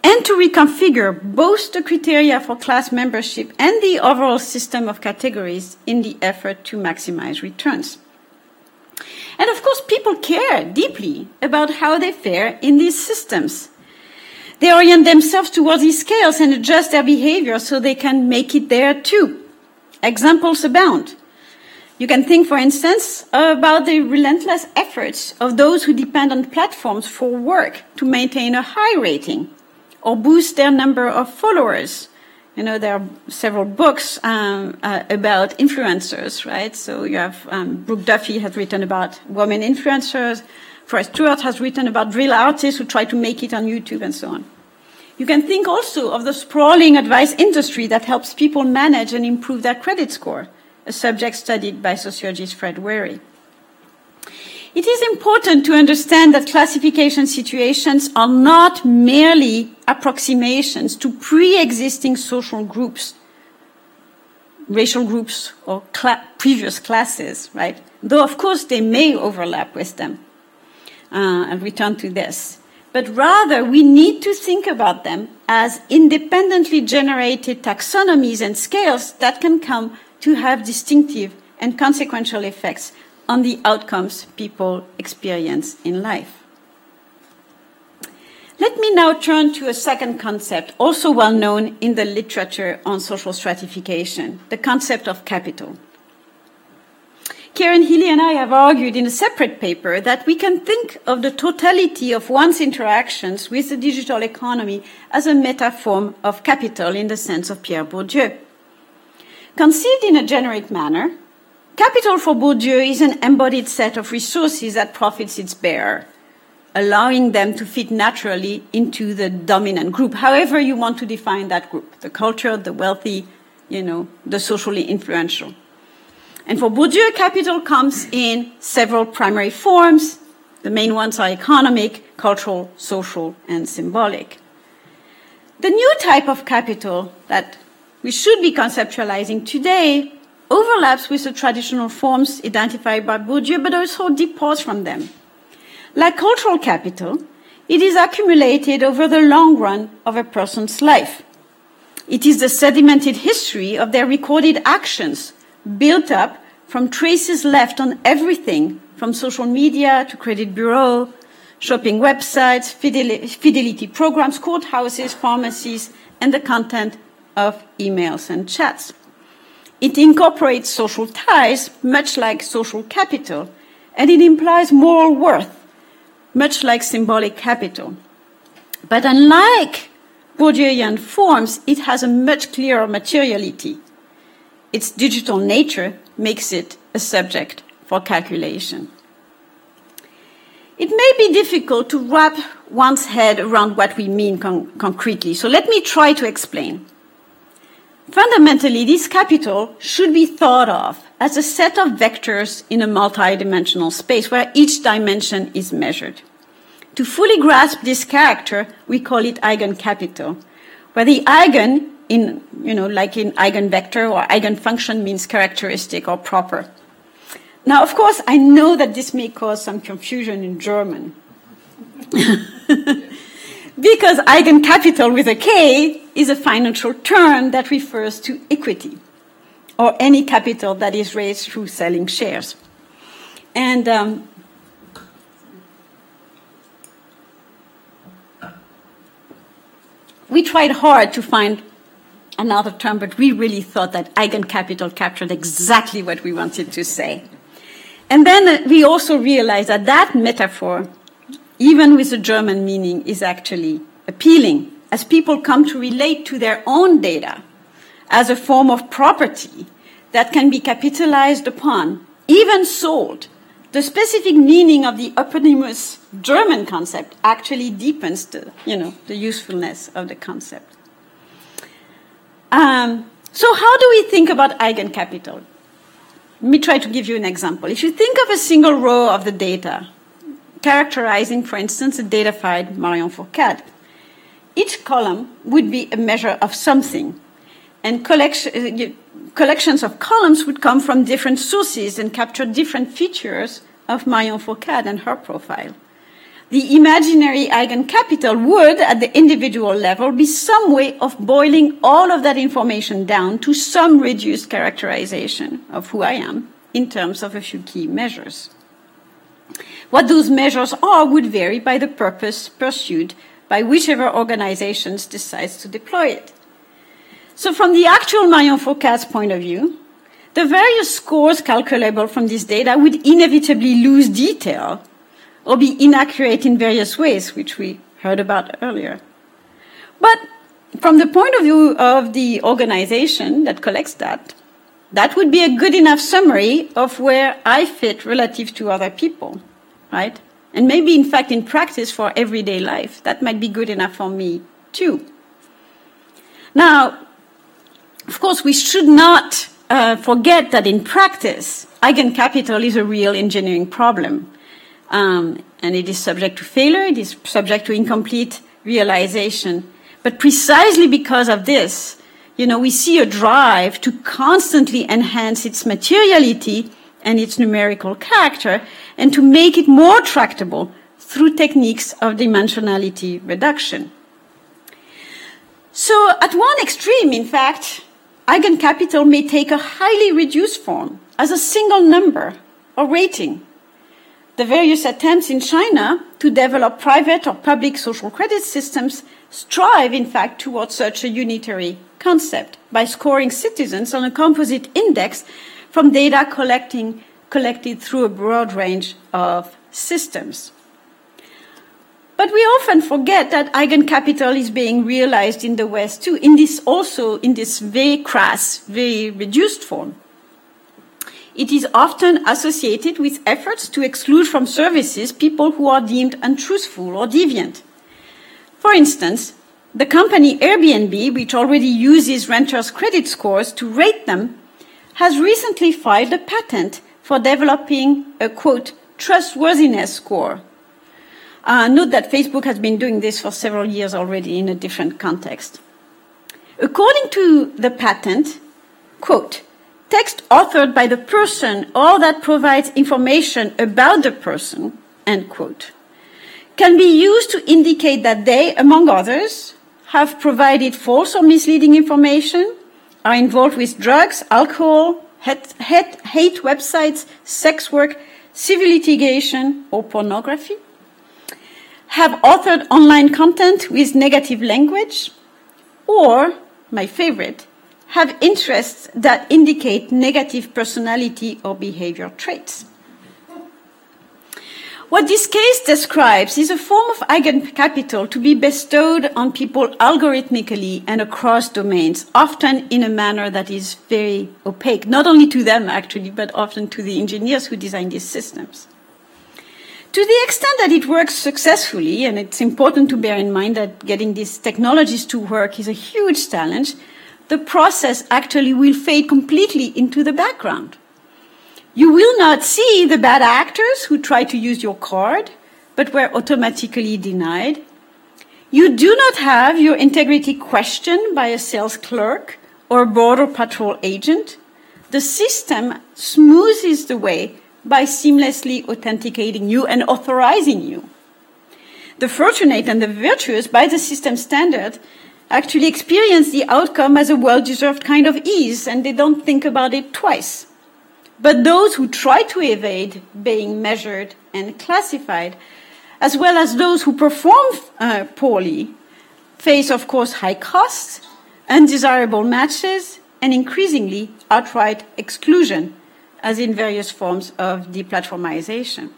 and to reconfigure both the criteria for class membership and the overall system of categories in the effort to maximize returns. And of course, people care deeply about how they fare in these systems. They orient themselves towards these scales and adjust their behavior so they can make it there too. Examples abound. You can think, for instance, about the relentless efforts of those who depend on platforms for work to maintain a high rating or boost their number of followers. You know, there are several books um, uh, about influencers, right? So you have um, Brooke Duffy has written about women influencers. Forrest Stuart has written about real artists who try to make it on YouTube and so on. You can think also of the sprawling advice industry that helps people manage and improve their credit score, a subject studied by sociologist Fred Wherry. It is important to understand that classification situations are not merely approximations to pre-existing social groups, racial groups or previous classes, right? Though of course they may overlap with them. Uh, I'll return to this. But rather we need to think about them as independently generated taxonomies and scales that can come to have distinctive and consequential effects on the outcomes people experience in life. Let me now turn to a second concept, also well known in the literature on social stratification, the concept of capital. Kieran Healy and I have argued in a separate paper that we can think of the totality of one's interactions with the digital economy as a metaphor of capital in the sense of Pierre Bourdieu. Conceived in a generic manner, Capital for Bourdieu is an embodied set of resources that profits its bearer, allowing them to fit naturally into the dominant group, however you want to define that group, the culture, the wealthy, you know, the socially influential. And for Bourdieu, capital comes in several primary forms. The main ones are economic, cultural, social, and symbolic. The new type of capital that we should be conceptualizing today overlaps with the traditional forms identified by Bourdieu, but also departs from them. Like cultural capital, it is accumulated over the long run of a person's life. It is the sedimented history of their recorded actions, built up from traces left on everything from social media to credit bureau, shopping websites, fidelity programs, courthouses, pharmacies, and the content of emails and chats. It incorporates social ties, much like social capital, and it implies moral worth, much like symbolic capital. But unlike Bourdieuian forms, it has a much clearer materiality. Its digital nature makes it a subject for calculation. It may be difficult to wrap one's head around what we mean con concretely, so let me try to explain. Fundamentally, this capital should be thought of as a set of vectors in a multidimensional space where each dimension is measured. To fully grasp this character, we call it eigencapital, where the eigen in, you know, like in eigenvector or eigenfunction means characteristic or proper. Now, of course, I know that this may cause some confusion in German. *laughs* because eigencapital with a K is a financial term that refers to equity or any capital that is raised through selling shares. And um, we tried hard to find another term, but we really thought that eigencapital captured exactly what we wanted to say. And then uh, we also realized that that metaphor even with the German meaning, is actually appealing as people come to relate to their own data as a form of property that can be capitalized upon, even sold. The specific meaning of the eponymous German concept actually deepens the, you know, the usefulness of the concept. Um, so, how do we think about eigencapital? Let me try to give you an example. If you think of a single row of the data, characterizing, for instance, a datafied Marion Fourcade. each column would be a measure of something. And collection, uh, collections of columns would come from different sources and capture different features of Marion Fourcade and her profile. The imaginary eigencapital would, at the individual level, be some way of boiling all of that information down to some reduced characterization of who I am in terms of a few key measures. What those measures are would vary by the purpose pursued by whichever organizations decides to deploy it. So from the actual Marion Fourcade's point of view, the various scores calculable from this data would inevitably lose detail or be inaccurate in various ways, which we heard about earlier. But from the point of view of the organization that collects that, that would be a good enough summary of where I fit relative to other people, right? And maybe, in fact, in practice for everyday life, that might be good enough for me too. Now, of course, we should not uh, forget that in practice, eigencapital is a real engineering problem. Um, and it is subject to failure, it is subject to incomplete realization. But precisely because of this, you know, we see a drive to constantly enhance its materiality and its numerical character and to make it more tractable through techniques of dimensionality reduction. So at one extreme, in fact, eigencapital may take a highly reduced form as a single number or rating. The various attempts in China to develop private or public social credit systems strive, in fact, towards such a unitary concept by scoring citizens on a composite index from data collecting, collected through a broad range of systems. But we often forget that eigencapital is being realized in the West too, in this also in this very crass, very reduced form. It is often associated with efforts to exclude from services people who are deemed untruthful or deviant. For instance, the company Airbnb, which already uses renters' credit scores to rate them, has recently filed a patent for developing a quote, trustworthiness score. Uh, note that Facebook has been doing this for several years already in a different context. According to the patent, quote, text authored by the person or that provides information about the person, end quote, can be used to indicate that they, among others, have provided false or misleading information, are involved with drugs, alcohol, hate, hate, hate websites, sex work, civil litigation, or pornography, have authored online content with negative language, or, my favorite, have interests that indicate negative personality or behavior traits. What this case describes is a form of eigencapital to be bestowed on people algorithmically and across domains, often in a manner that is very opaque, not only to them actually, but often to the engineers who design these systems. To the extent that it works successfully, and it's important to bear in mind that getting these technologies to work is a huge challenge, the process actually will fade completely into the background. You will not see the bad actors who try to use your card, but were automatically denied. You do not have your integrity questioned by a sales clerk or border patrol agent. The system smooths the way by seamlessly authenticating you and authorizing you. The fortunate and the virtuous, by the system standard, actually experience the outcome as a well deserved kind of ease and they don't think about it twice. But those who try to evade being measured and classified, as well as those who perform uh, poorly, face, of course, high costs, undesirable matches, and increasingly outright exclusion, as in various forms of deplatformization.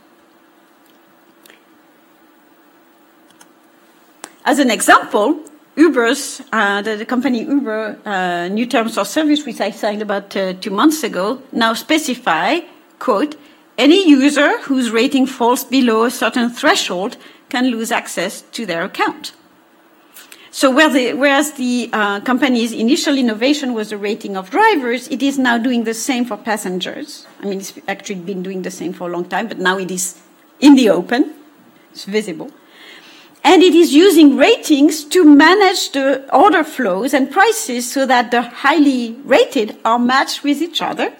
As an example, Uber's, uh, the, the, company Uber, uh, new terms of service, which I signed about uh, two months ago, now specify, quote, any user whose rating falls below a certain threshold can lose access to their account. So where the, whereas the uh, company's initial innovation was the rating of drivers, it is now doing the same for passengers. I mean, it's actually been doing the same for a long time, but now it is in the open. It's visible. And it is using ratings to manage the order flows and prices so that the highly rated are matched with each other,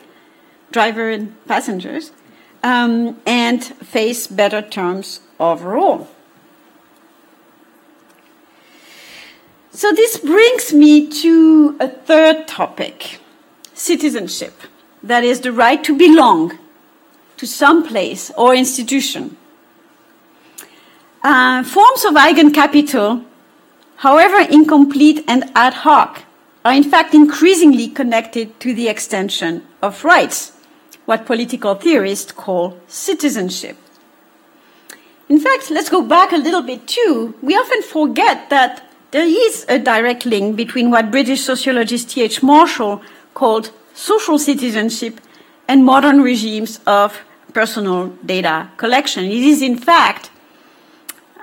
driver and passengers, um, and face better terms overall. So this brings me to a third topic citizenship. That is the right to belong to some place or institution. Uh, forms of eigencapital, however incomplete and ad hoc, are in fact increasingly connected to the extension of rights, what political theorists call citizenship. In fact, let's go back a little bit too. We often forget that there is a direct link between what British sociologist T.H. Marshall called social citizenship and modern regimes of personal data collection. It is, in fact,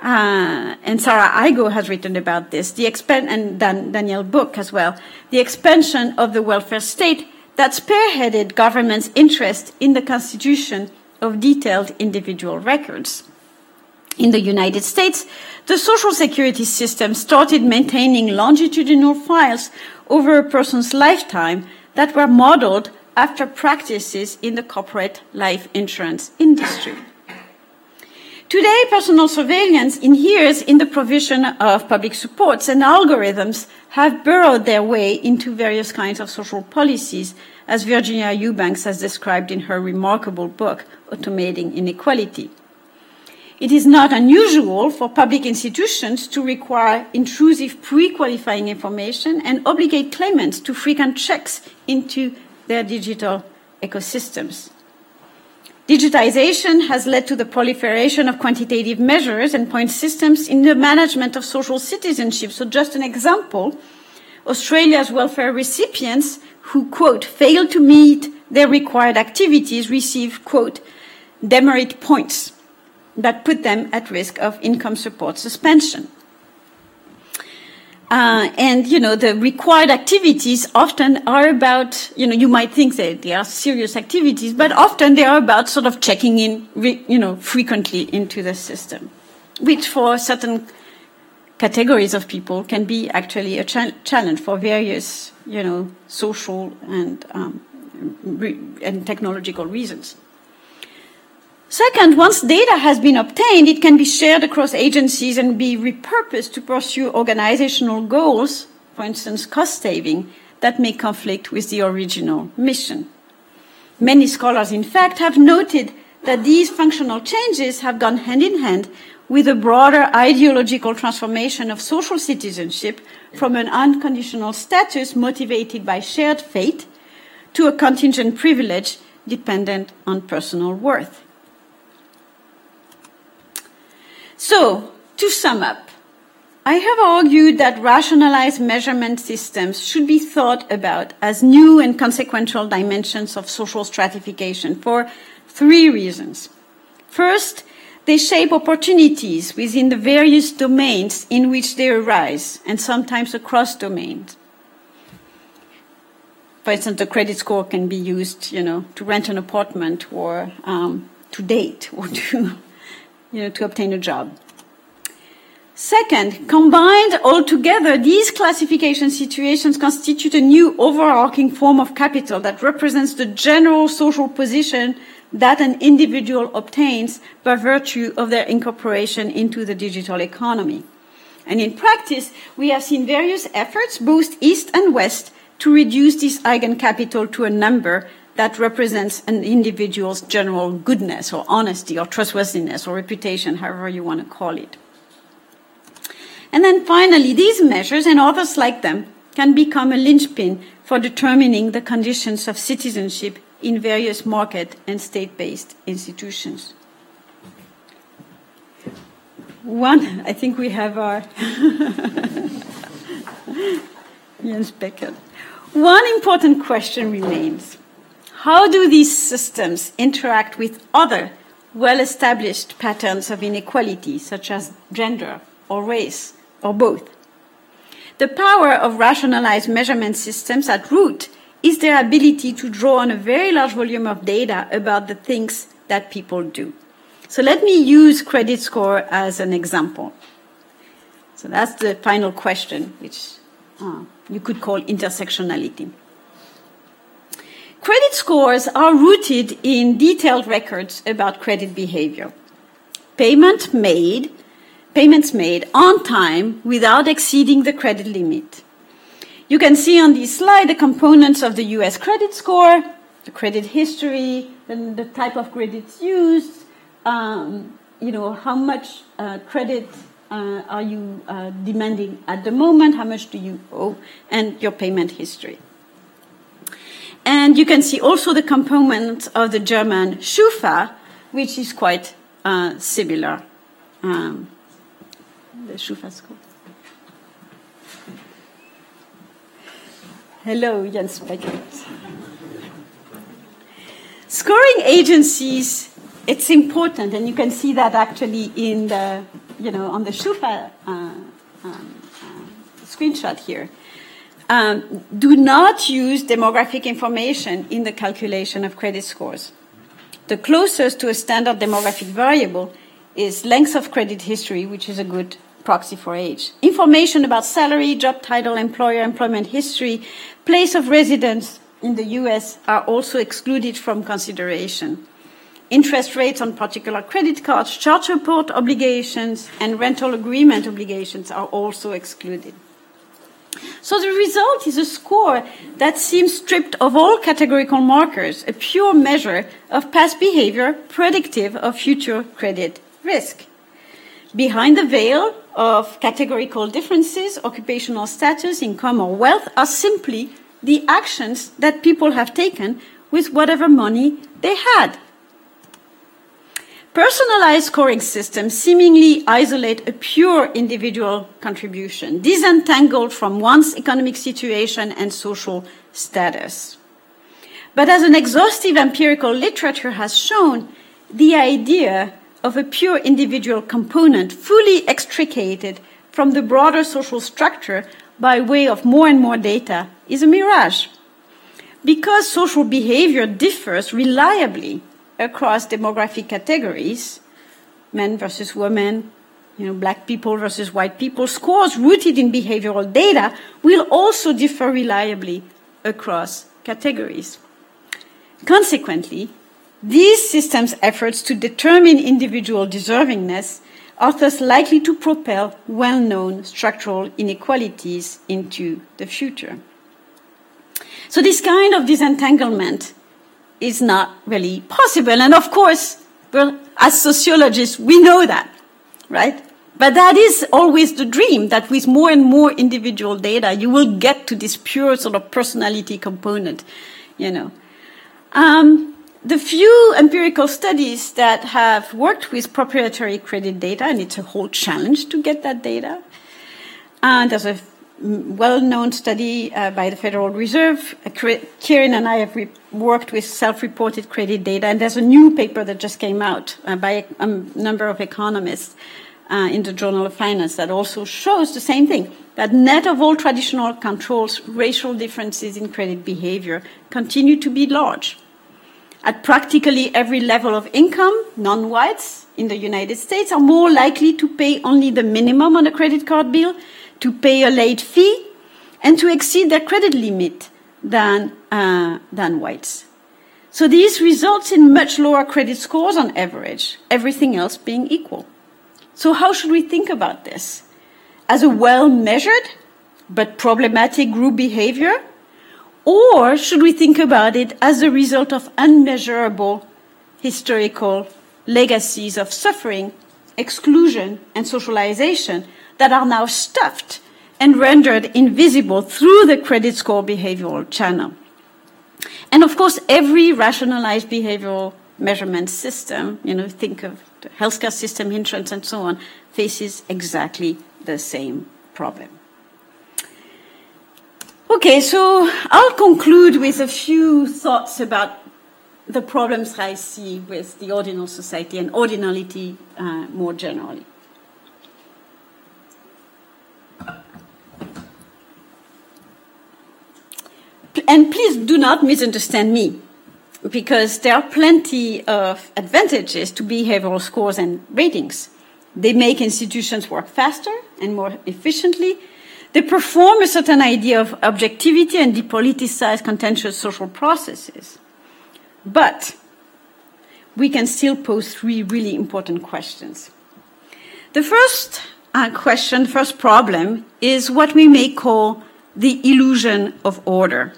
uh, and Sarah Igo has written about this, the expan- and Dan- Daniel Bouk as well, the expansion of the welfare state that spearheaded government's interest in the constitution of detailed individual records. In the United States, the social security system started maintaining longitudinal files over a person's lifetime that were modeled after practices in the corporate life insurance industry. Today, personal surveillance inheres in the provision of public supports and algorithms have burrowed their way into various kinds of social policies, as Virginia Eubanks has described in her remarkable book, Automating Inequality. It is not unusual for public institutions to require intrusive pre-qualifying information and obligate claimants to frequent checks into their digital ecosystems. Digitization has led to the proliferation of quantitative measures and point systems in the management of social citizenship. So just an example, Australia's welfare recipients who, quote, fail to meet their required activities receive, quote, demerit points that put them at risk of income support suspension. Uh, and you know the required activities often are about you know you might think that they are serious activities but often they are about sort of checking in you know frequently into the system which for certain categories of people can be actually a cha- challenge for various you know social and um, re- and technological reasons Second, once data has been obtained, it can be shared across agencies and be repurposed to pursue organizational goals, for instance, cost saving, that may conflict with the original mission. Many scholars, in fact, have noted that these functional changes have gone hand in hand with a broader ideological transformation of social citizenship from an unconditional status motivated by shared fate to a contingent privilege dependent on personal worth. So, to sum up, I have argued that rationalized measurement systems should be thought about as new and consequential dimensions of social stratification for three reasons. First, they shape opportunities within the various domains in which they arise, and sometimes across domains. For instance, the credit score can be used, you know, to rent an apartment or um, to date or *laughs* to you know, to obtain a job. Second, combined all together, these classification situations constitute a new overarching form of capital that represents the general social position that an individual obtains by virtue of their incorporation into the digital economy. And in practice, we have seen various efforts, both east and west, to reduce this eigencapital to a number that represents an individual's general goodness or honesty or trustworthiness or reputation, however you want to call it. And then finally, these measures and others like them can become a linchpin for determining the conditions of citizenship in various market and state based institutions. One, I think we have our *laughs* Jens Beckert. One important question remains how do these systems interact with other well established patterns of inequality, such as gender or race or both? The power of rationalized measurement systems at root is their ability to draw on a very large volume of data about the things that people do. So let me use credit score as an example. So that's the final question, which uh, you could call intersectionality. Credit scores are rooted in detailed records about credit behavior. Payment made, payments made on time without exceeding the credit limit. You can see on this slide the components of the US credit score, the credit history, the, the type of credits used, um, you know, how much uh, credit uh, are you uh, demanding at the moment, how much do you owe, and your payment history. And you can see also the component of the German Schufa, which is quite uh, similar. Um, the Schufa score. Hello, Jens Beckert. Scoring agencies, it's important, and you can see that actually in the, you know, on the Schufa uh, um, uh, screenshot here. Um, do not use demographic information in the calculation of credit scores. The closest to a standard demographic variable is length of credit history, which is a good proxy for age. Information about salary, job title, employer, employment history, place of residence in the US are also excluded from consideration. Interest rates on particular credit cards, charge report obligations, and rental agreement obligations are also excluded. So the result is a score that seems stripped of all categorical markers, a pure measure of past behavior predictive of future credit risk. Behind the veil of categorical differences, occupational status, income, or wealth are simply the actions that people have taken with whatever money they had. Personalized scoring systems seemingly isolate a pure individual contribution, disentangled from one's economic situation and social status. But as an exhaustive empirical literature has shown, the idea of a pure individual component fully extricated from the broader social structure by way of more and more data is a mirage. Because social behavior differs reliably across demographic categories, men versus women, you know, black people versus white people, scores rooted in behavioral data will also differ reliably across categories. Consequently, these systems' efforts to determine individual deservingness are thus likely to propel well known structural inequalities into the future. So, this kind of disentanglement is not really possible. And of course, well, as sociologists, we know that, right? But that is always the dream that with more and more individual data, you will get to this pure sort of personality component, you know. Um, the few empirical studies that have worked with proprietary credit data, and it's a whole challenge to get that data. And there's a well-known study uh, by the Federal Reserve. Uh, Kieran and I have worked with self-reported credit data, and there's a new paper that just came out uh, by a, a, number of economists uh, in the Journal of Finance that also shows the same thing: that net of all traditional controls, racial differences in credit behavior continue to be large. At practically every level of income, non-whites in the United States are more likely to pay only the minimum on a credit card bill to pay a late fee and to exceed their credit limit than, uh, than whites. So this results in much lower credit scores on average, everything else being equal. So how should we think about this? As a well measured but problematic group behavior? Or should we think about it as a result of unmeasurable historical legacies of suffering, exclusion, and socialization that are now stuffed and rendered invisible through the credit score behavioral channel. And of course, every rationalized behavioral measurement system, you know, think of the healthcare system, insurance, and so on, faces exactly the same problem. Okay, so I'll conclude with a few thoughts about the problems I see with the ordinal society and ordinality uh, more generally. And please do not misunderstand me, because there are plenty of advantages to behavioral scores and ratings. They make institutions work faster and more efficiently. They perform a certain idea of objectivity and depoliticize contentious social processes. But we can still pose three really important questions. The first uh, question, first problem, is what we may call the illusion of order.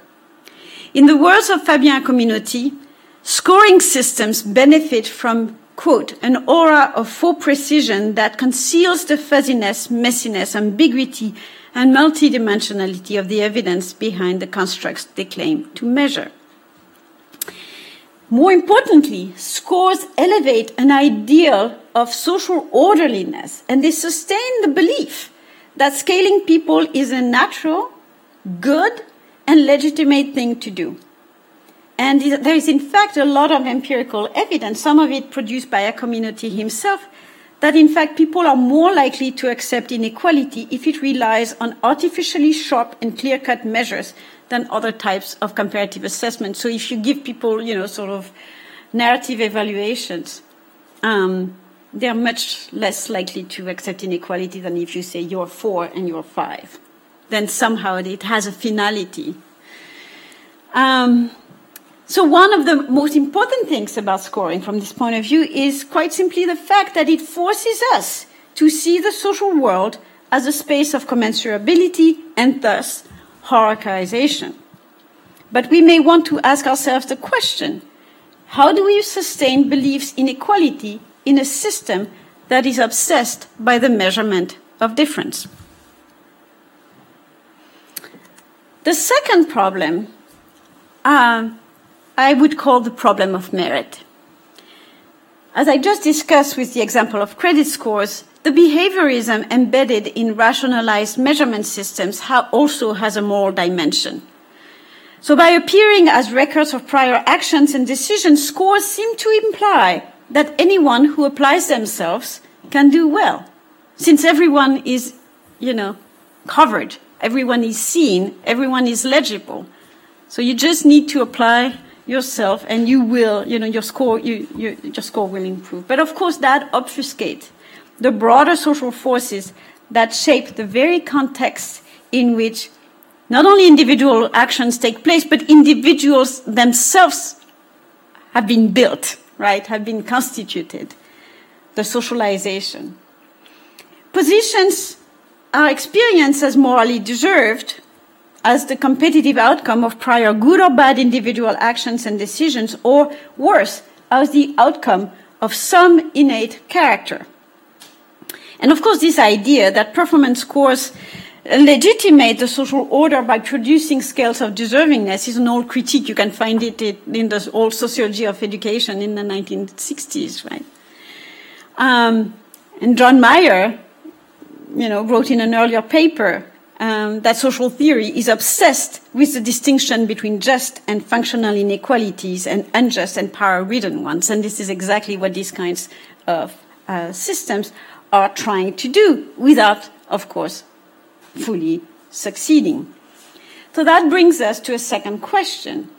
In the words of Fabien Accominotti, scoring systems benefit from, quote, an aura of full precision that conceals the fuzziness, messiness, ambiguity, and multidimensionality of the evidence behind the constructs they claim to measure. More importantly, scores elevate an ideal of social orderliness and they sustain the belief that scaling people is a natural, good, and legitimate thing to do. And there is, in fact, a lot of empirical evidence, some of it produced by Accominotti himself, that in fact people are more likely to accept inequality if it relies on artificially sharp and clear cut measures than other types of comparative assessment. So if you give people, you know, sort of narrative evaluations, um, they're much less likely to accept inequality than if you say you're four and you're five. Then somehow it has a finality. Um, so one of the most important things about scoring from this point of view is quite simply the fact that it forces us to see the social world as a space of commensurability and thus hierarchization. But we may want to ask ourselves the question how do we sustain beliefs in equality in a system that is obsessed by the measurement of difference? The second problem uh, I would call the problem of merit. As I just discussed with the example of credit scores, the behaviorism embedded in rationalized measurement systems also has a moral dimension. So by appearing as records of prior actions and decisions, scores seem to imply that anyone who applies themselves can do well, since everyone is, you know, covered, everyone is seen, everyone is legible. So you just need to apply yourself and you will, you know, your score, you, you, your score will improve. But of course that obfuscates the broader social forces that shape the very context in which not only individual actions take place, but individuals themselves have been built, right, have been constituted, the socialization. Positions are experienced as morally deserved as the competitive outcome of prior good or bad individual actions and decisions, or worse, as the outcome of some innate character. And of course, this idea that performance scores legitimate the social order by producing scales of deservingness is an old critique. You can find it in the old sociology of education in the 1960s, right? Um, and John Meyer, you know, wrote in an earlier paper um, that social theory is obsessed with the distinction between just and functional inequalities and unjust and power-ridden ones. And this is exactly what these kinds of uh, systems are trying to do without, of course, fully succeeding. So that brings us to a second question.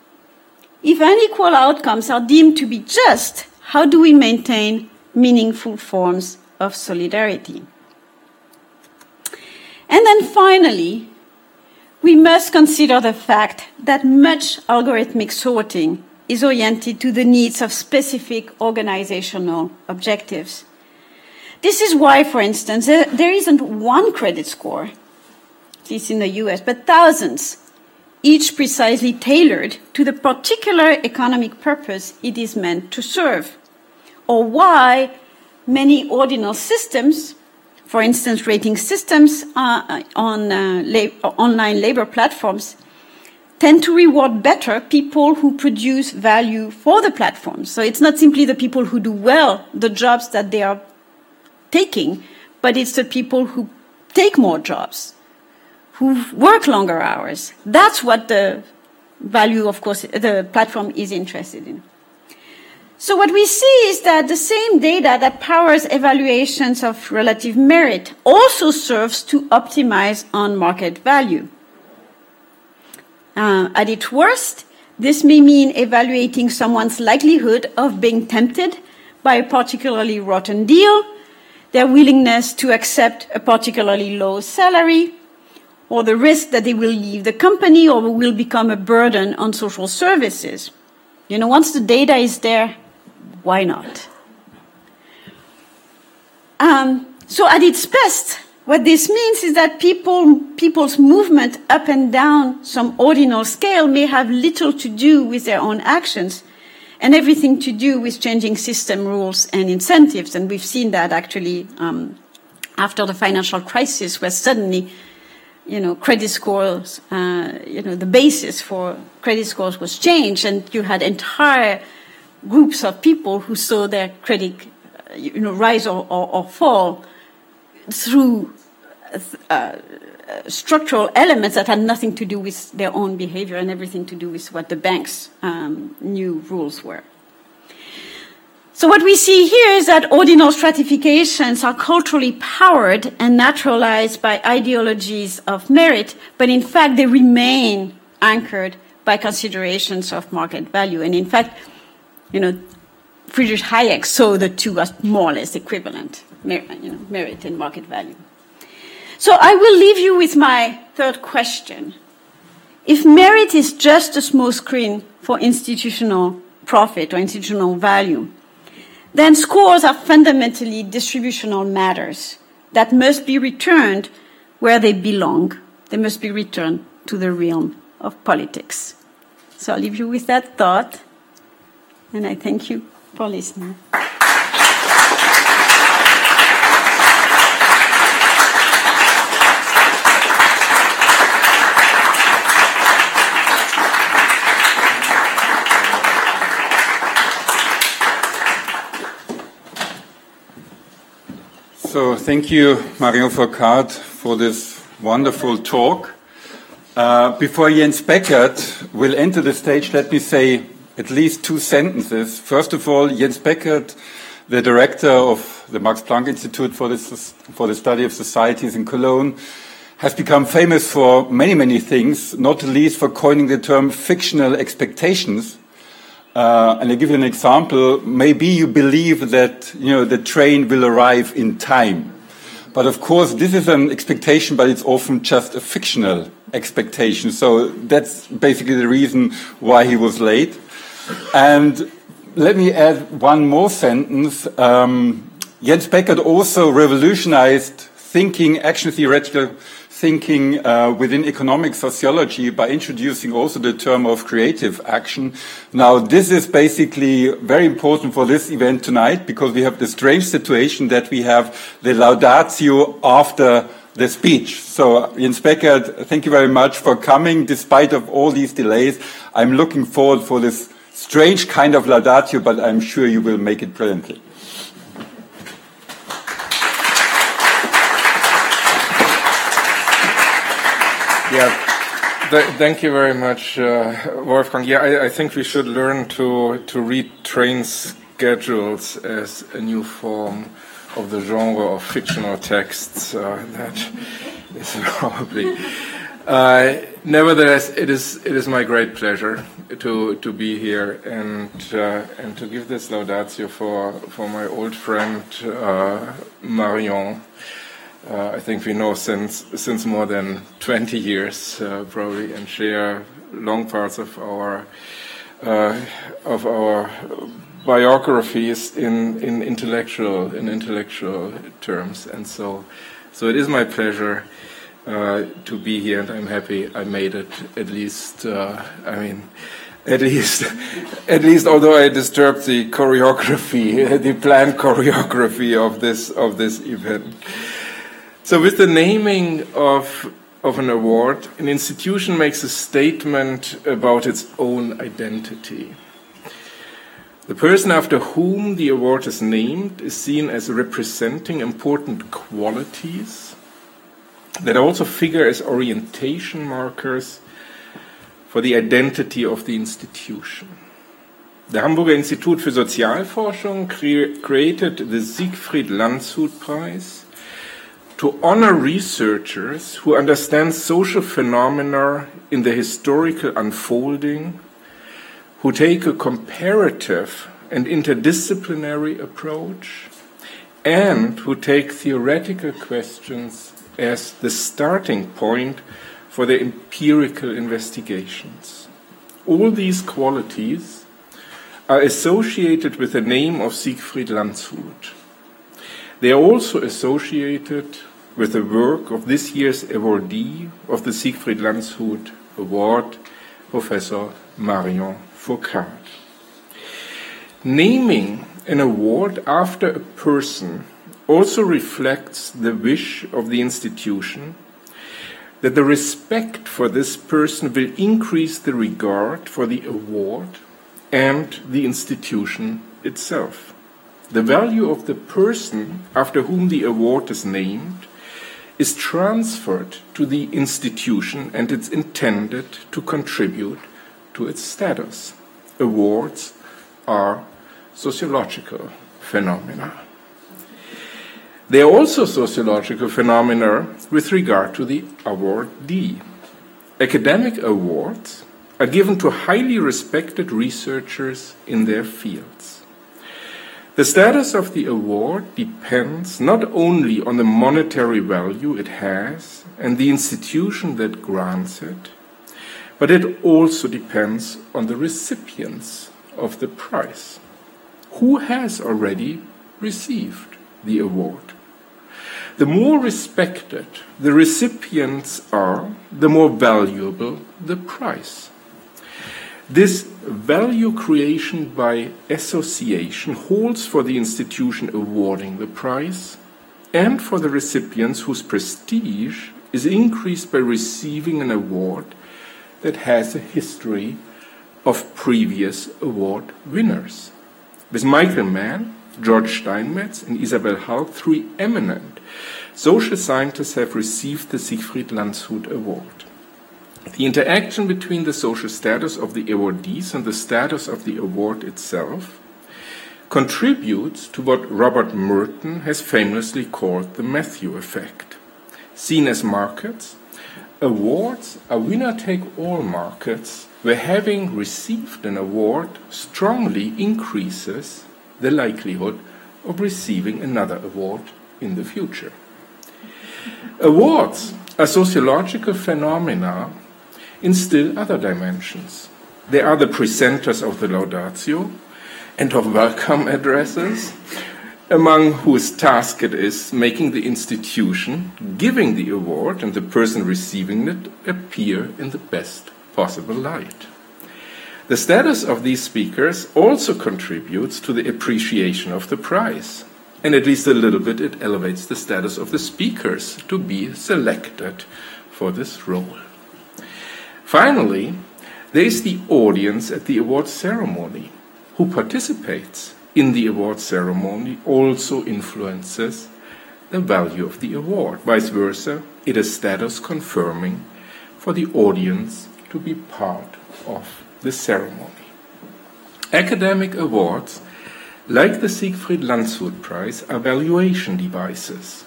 If unequal outcomes are deemed to be just, how do we maintain meaningful forms of solidarity? And then finally, we must consider the fact that much algorithmic sorting is oriented to the needs of specific organizational objectives. This is why, for instance, there isn't one credit score, at least in the US, but thousands, each precisely tailored to the particular economic purpose it is meant to serve. Or why many ordinal systems, for instance, rating systems uh, on uh, lab online labor platforms, tend to reward better people who produce value for the platform. So it's not simply the people who do well the jobs that they are taking, but it's the people who take more jobs, who work longer hours. That's what the value, of course, the platform is interested in. So what we see is that the same data that powers evaluations of relative merit also serves to optimize on market value. Uh, at its worst, this may mean evaluating someone's likelihood of being tempted by a particularly rotten deal their willingness to accept a particularly low salary, or the risk that they will leave the company or will become a burden on social services. You know, once the data is there, why not? Um, so at its best, what this means is that people, people's movement up and down some ordinal scale may have little to do with their own actions and everything to do with changing system rules and incentives. And we've seen that actually um, after the financial crisis, where suddenly, you know, credit scores, uh, you know, the basis for credit scores was changed, and you had entire groups of people who saw their credit, uh, you know, rise or, or, or fall through uh, structural elements that had nothing to do with their own behavior and everything to do with what the bank's um, new rules were. So what we see here is that ordinal stratifications are culturally powered and naturalized by ideologies of merit, but in fact they remain anchored by considerations of market value. And in fact, you know, Friedrich Hayek saw the two as more or less equivalent, you know, merit and market value. So I will leave you with my third question. If merit is just a small screen for institutional profit or institutional value, then scores are fundamentally distributional matters that must be returned where they belong. They must be returned to the realm of politics. So I'll leave you with that thought, and I thank you for listening. So thank you, Marion Fourcade, for this wonderful talk. Uh, before Jens Beckert will enter the stage, let me say at least two sentences. First of all, Jens Beckert, the director of the Max Planck Institute for, this, for the Study of Societies in Cologne, has become famous for many, many things, not least for coining the term fictional expectations, uh, and I give you an example. Maybe you believe that you know the train will arrive in time, but of course this is an expectation, but it's often just a fictional expectation. So that's basically the reason why he was late. And let me add one more sentence. Um, Jens Beckert also revolutionized thinking, action theoretical thinking uh, within economic sociology by introducing also the term of creative action. Now, this is basically very important for this event tonight because we have the strange situation that we have the laudatio after the speech. So, Jens Beckert, thank you very much for coming despite of all these delays. I'm looking forward for this strange kind of laudatio, but I'm sure you will make it brilliantly. Yeah, th thank you very much, uh, Wolfgang. Yeah, I, I, think we should learn to, to read train schedules as a new form of the genre of fictional texts. Uh, that is *laughs* probably. Uh, nevertheless, it is it is my great pleasure to to be here and uh, and to give this laudatio for for my old friend uh, Marion. Uh, I think we know since since more than 20 years, uh, probably, and share long parts of our uh, of our biographies in, in intellectual in intellectual terms. And so, so it is my pleasure uh, to be here, and I'm happy I made it. At least, uh, I mean at least, *laughs* at least, although I disturbed the choreography, *laughs* the planned choreography of this of this event. So, with the naming of, of an award, an institution makes a statement about its own identity. The person after whom the award is named is seen as representing important qualities that also figure as orientation markers for the identity of the institution. The Hamburger Institut für Sozialforschung created the Siegfried Landshut Prize to honor researchers who understand social phenomena in the historical unfolding, who take a comparative and interdisciplinary approach, and who take theoretical questions as the starting point for their empirical investigations. All these qualities are associated with the name of Siegfried Landshut. They are also associated with the work of this year's awardee of the Siegfried Landshut Award, Professor Marion Fourcade. Naming an award after a person also reflects the wish of the institution that the respect for this person will increase the regard for the award and the institution itself. The value of the person after whom the award is named is transferred to the institution and it's intended to contribute to its status. Awards are sociological phenomena. They are also sociological phenomena with regard to the awardee. Academic awards are given to highly respected researchers in their fields. The status of the award depends not only on the monetary value it has and the institution that grants it, but it also depends on the recipients of the prize. Who has already received the award? The more respected the recipients are, the more valuable the prize. This value creation by association holds for the institution awarding the prize and for the recipients whose prestige is increased by receiving an award that has a history of previous award winners. With Michael Mann, George Steinmetz, and Isabel Hull, three eminent social scientists have received the Siegfried Landshut Award. The interaction between the social status of the awardees and the status of the award itself contributes to what Robert Merton has famously called the Matthew effect. Seen as markets, awards are winner take all markets where having received an award strongly increases the likelihood of receiving another award in the future. Awards are sociological phenomena in still other dimensions. They are the presenters of the laudatio and of welcome addresses, among whose task it is making the institution giving the award and the person receiving it appear in the best possible light. The status of these speakers also contributes to the appreciation of the prize, and at least a little bit it elevates the status of the speakers to be selected for this role. Finally, there is the audience at the award ceremony. Who participates in the award ceremony also influences the value of the award. Vice versa, it is status confirming for the audience to be part of the ceremony. Academic awards, like the Siegfried Landshut Prize, are valuation devices.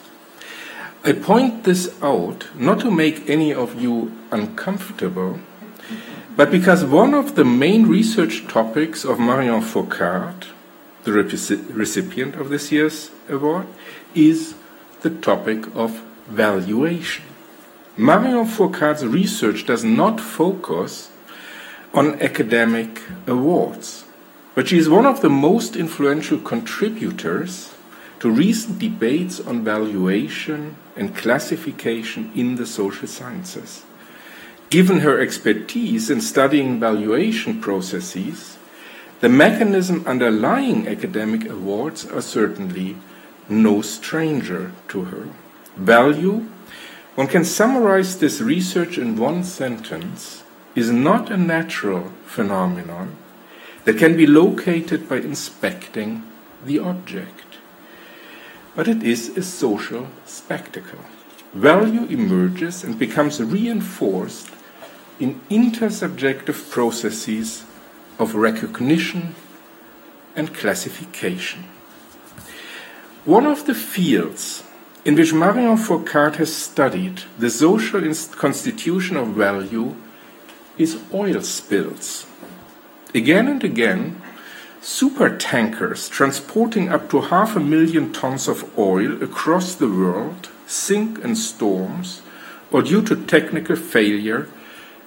I point this out not to make any of you uncomfortable, but because one of the main research topics of Marion Fourcade, the recipient of this year's award, is the topic of valuation. Marion Fourcade's research does not focus on academic awards, but she is one of the most influential contributors to recent debates on valuation and classification in the social sciences. Given her expertise in studying valuation processes, the mechanism underlying academic awards are certainly no stranger to her. Value, one can summarize this research in one sentence, is not a natural phenomenon that can be located by inspecting the object but it is a social spectacle. Value emerges and becomes reinforced in intersubjective processes of recognition and classification. One of the fields in which Marion Fourcade has studied the social constitution of value is oil spills. Again and again, supertankers transporting up to half a million tons of oil across the world sink in storms or due to technical failure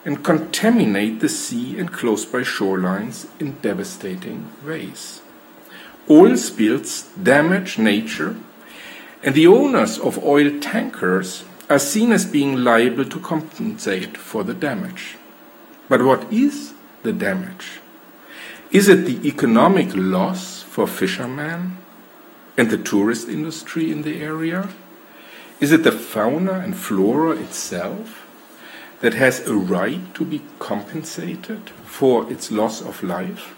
and contaminate the sea and close by shorelines in devastating ways. Oil spills damage nature, and the owners of oil tankers are seen as being liable to compensate for the damage. But what is the damage? Is it the economic loss for fishermen and the tourist industry in the area? Is it the fauna and flora itself that has a right to be compensated for its loss of life?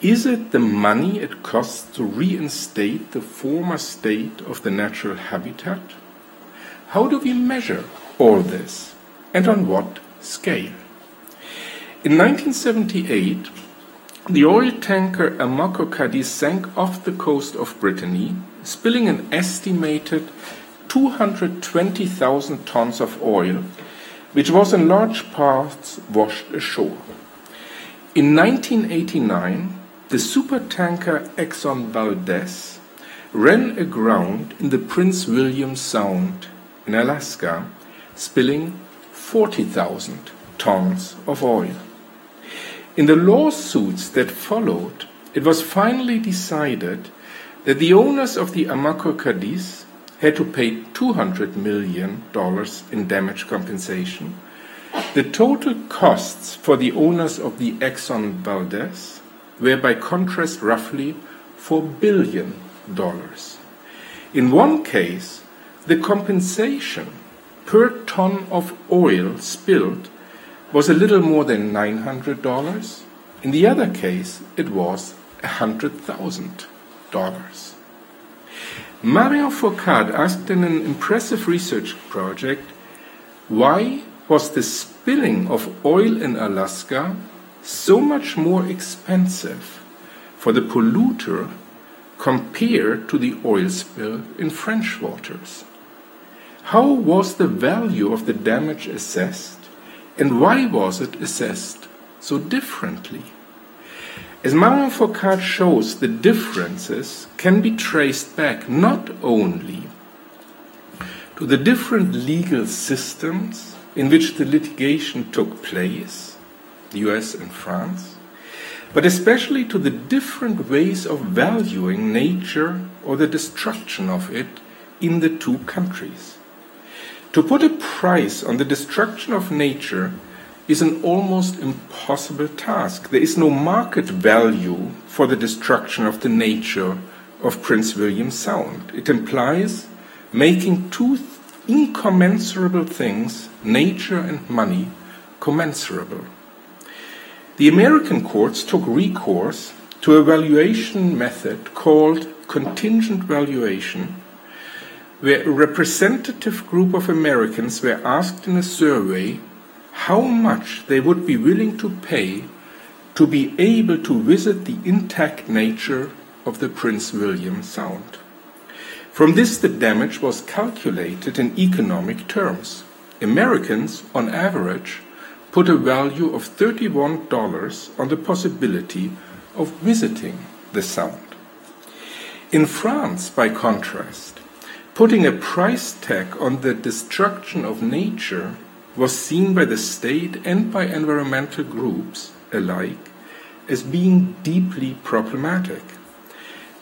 Is it the money it costs to reinstate the former state of the natural habitat? How do we measure all this and on what scale? In 1978, the oil tanker Amoco Cadiz sank off the coast of Brittany, spilling an estimated 220,000 tons of oil, which was in large parts washed ashore. In 1989, the supertanker Exxon Valdez ran aground in the Prince William Sound in Alaska, spilling 40,000 tons of oil. In the lawsuits that followed, it was finally decided that the owners of the Amoco Cadiz had to pay $200 million in damage compensation. The total costs for the owners of the Exxon Valdez were by contrast roughly $4 billion. In one case, the compensation per ton of oil spilled was a little more than $900. In the other case, it was $100,000. Marion Fourcade asked in an impressive research project why was the spilling of oil in Alaska so much more expensive for the polluter compared to the oil spill in French waters? How was the value of the damage assessed and why was it assessed so differently? As Marion Fourcade shows, the differences can be traced back not only to the different legal systems in which the litigation took place, the US and France, but especially to the different ways of valuing nature or the destruction of it in the two countries. To put a price on the destruction of nature is an almost impossible task. There is no market value for the destruction of the nature of Prince William Sound. It implies making two incommensurable things, nature and money, commensurable. The American courts took recourse to a valuation method called contingent valuation where a representative group of Americans were asked in a survey how much they would be willing to pay to be able to visit the intact nature of the Prince William Sound. From this, the damage was calculated in economic terms. Americans, on average, put a value of $31 on the possibility of visiting the Sound. In France, by contrast, Putting a price tag on the destruction of nature was seen by the state and by environmental groups alike as being deeply problematic.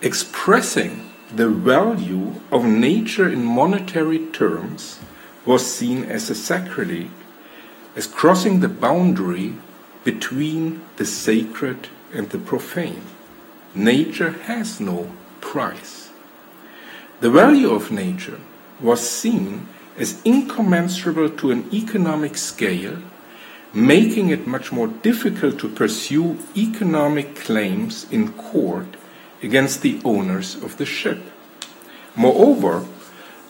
Expressing the value of nature in monetary terms was seen as a sacrilege, as crossing the boundary between the sacred and the profane. Nature has no price. The value of nature was seen as incommensurable to an economic scale, making it much more difficult to pursue economic claims in court against the owners of the ship. Moreover,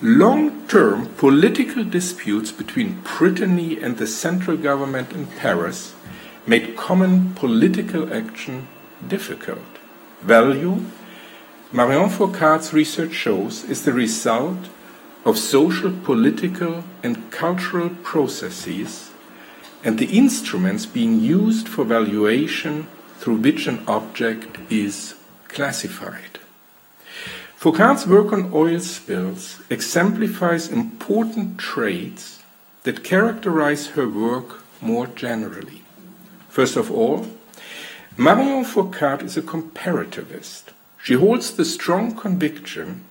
long term political disputes between Brittany and the central government in Paris made common political action difficult. Value Marion Fourcade's research shows is the result of social, political, and cultural processes and the instruments being used for valuation through which an object is classified. Fourcade's work on oil spills exemplifies important traits that characterize her work more generally. First of all, Marion Fourcade is a comparativist. She holds the strong conviction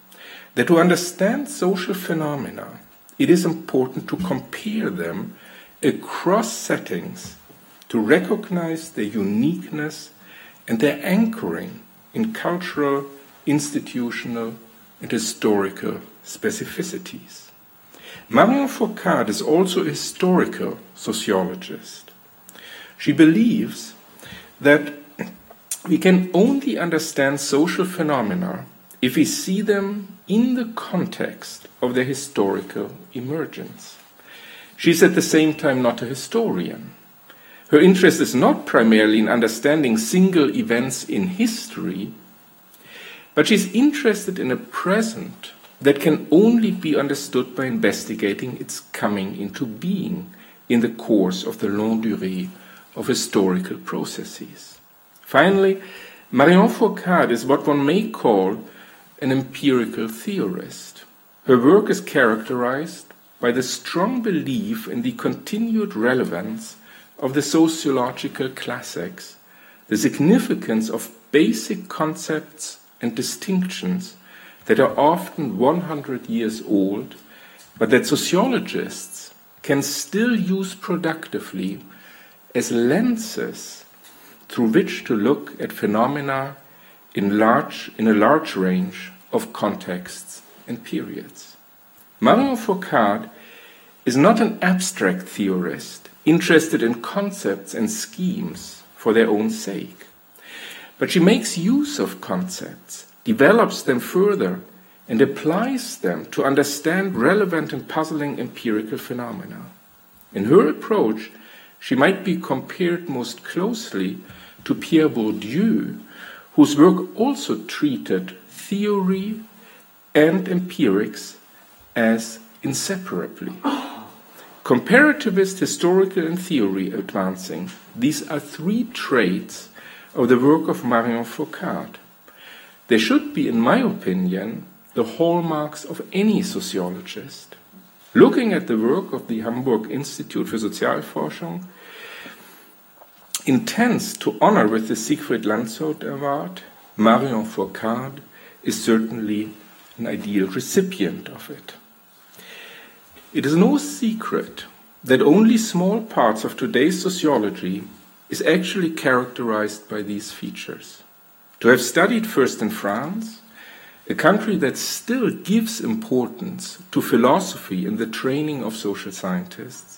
that to understand social phenomena, it is important to compare them across settings to recognize their uniqueness and their anchoring in cultural, institutional, and historical specificities. Marion Fourcade is also a historical sociologist. She believes that we can only understand social phenomena if we see them in the context of their historical emergence. She is at the same time not a historian. Her interest is not primarily in understanding single events in history, but she's interested in a present that can only be understood by investigating its coming into being in the course of the longue durée of historical processes. Finally, Marion Fourcade is what one may call an empirical theorist. Her work is characterized by the strong belief in the continued relevance of the sociological classics, the significance of basic concepts and distinctions that are often 100 years old, but that sociologists can still use productively as lenses through which to look at phenomena in, large, in a large range of contexts and periods. Marion Fourcade is not an abstract theorist interested in concepts and schemes for their own sake, but she makes use of concepts, develops them further, and applies them to understand relevant and puzzling empirical phenomena. In her approach, she might be compared most closely to Pierre Bourdieu, whose work also treated theory and empirics as inseparably. Comparativist, historical, and theory advancing, these are three traits of the work of Marion Fourcade. They should be, in my opinion, the hallmarks of any sociologist. Looking at the work of the Hamburg Institute for Sozialforschung, intends to honor with the Siegfried Landshut Award, Marion Fourcade is certainly an ideal recipient of it. It is no secret that only small parts of today's sociology is actually characterized by these features. To have studied first in France, a country that still gives importance to philosophy in the training of social scientists,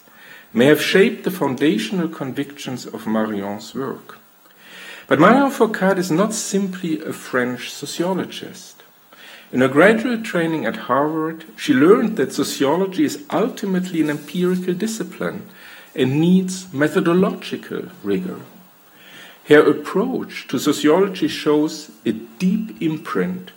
may have shaped the foundational convictions of Marion's work. But Marion Fourcade is not simply a French sociologist. In her graduate training at Harvard, she learned that sociology is ultimately an empirical discipline and needs methodological rigor. Her approach to sociology shows a deep imprint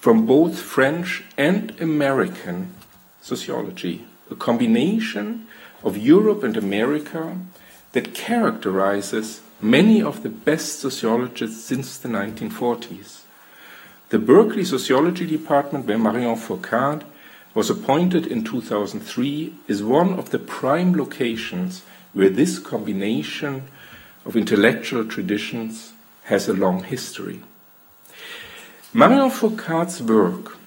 from both French and American sociology, a combination of Europe and America that characterizes many of the best sociologists since the 1940s. The Berkeley Sociology Department, where Marion Fourcade was appointed in 2003, is one of the prime locations where this combination of intellectual traditions has a long history. Marion Fourcade's work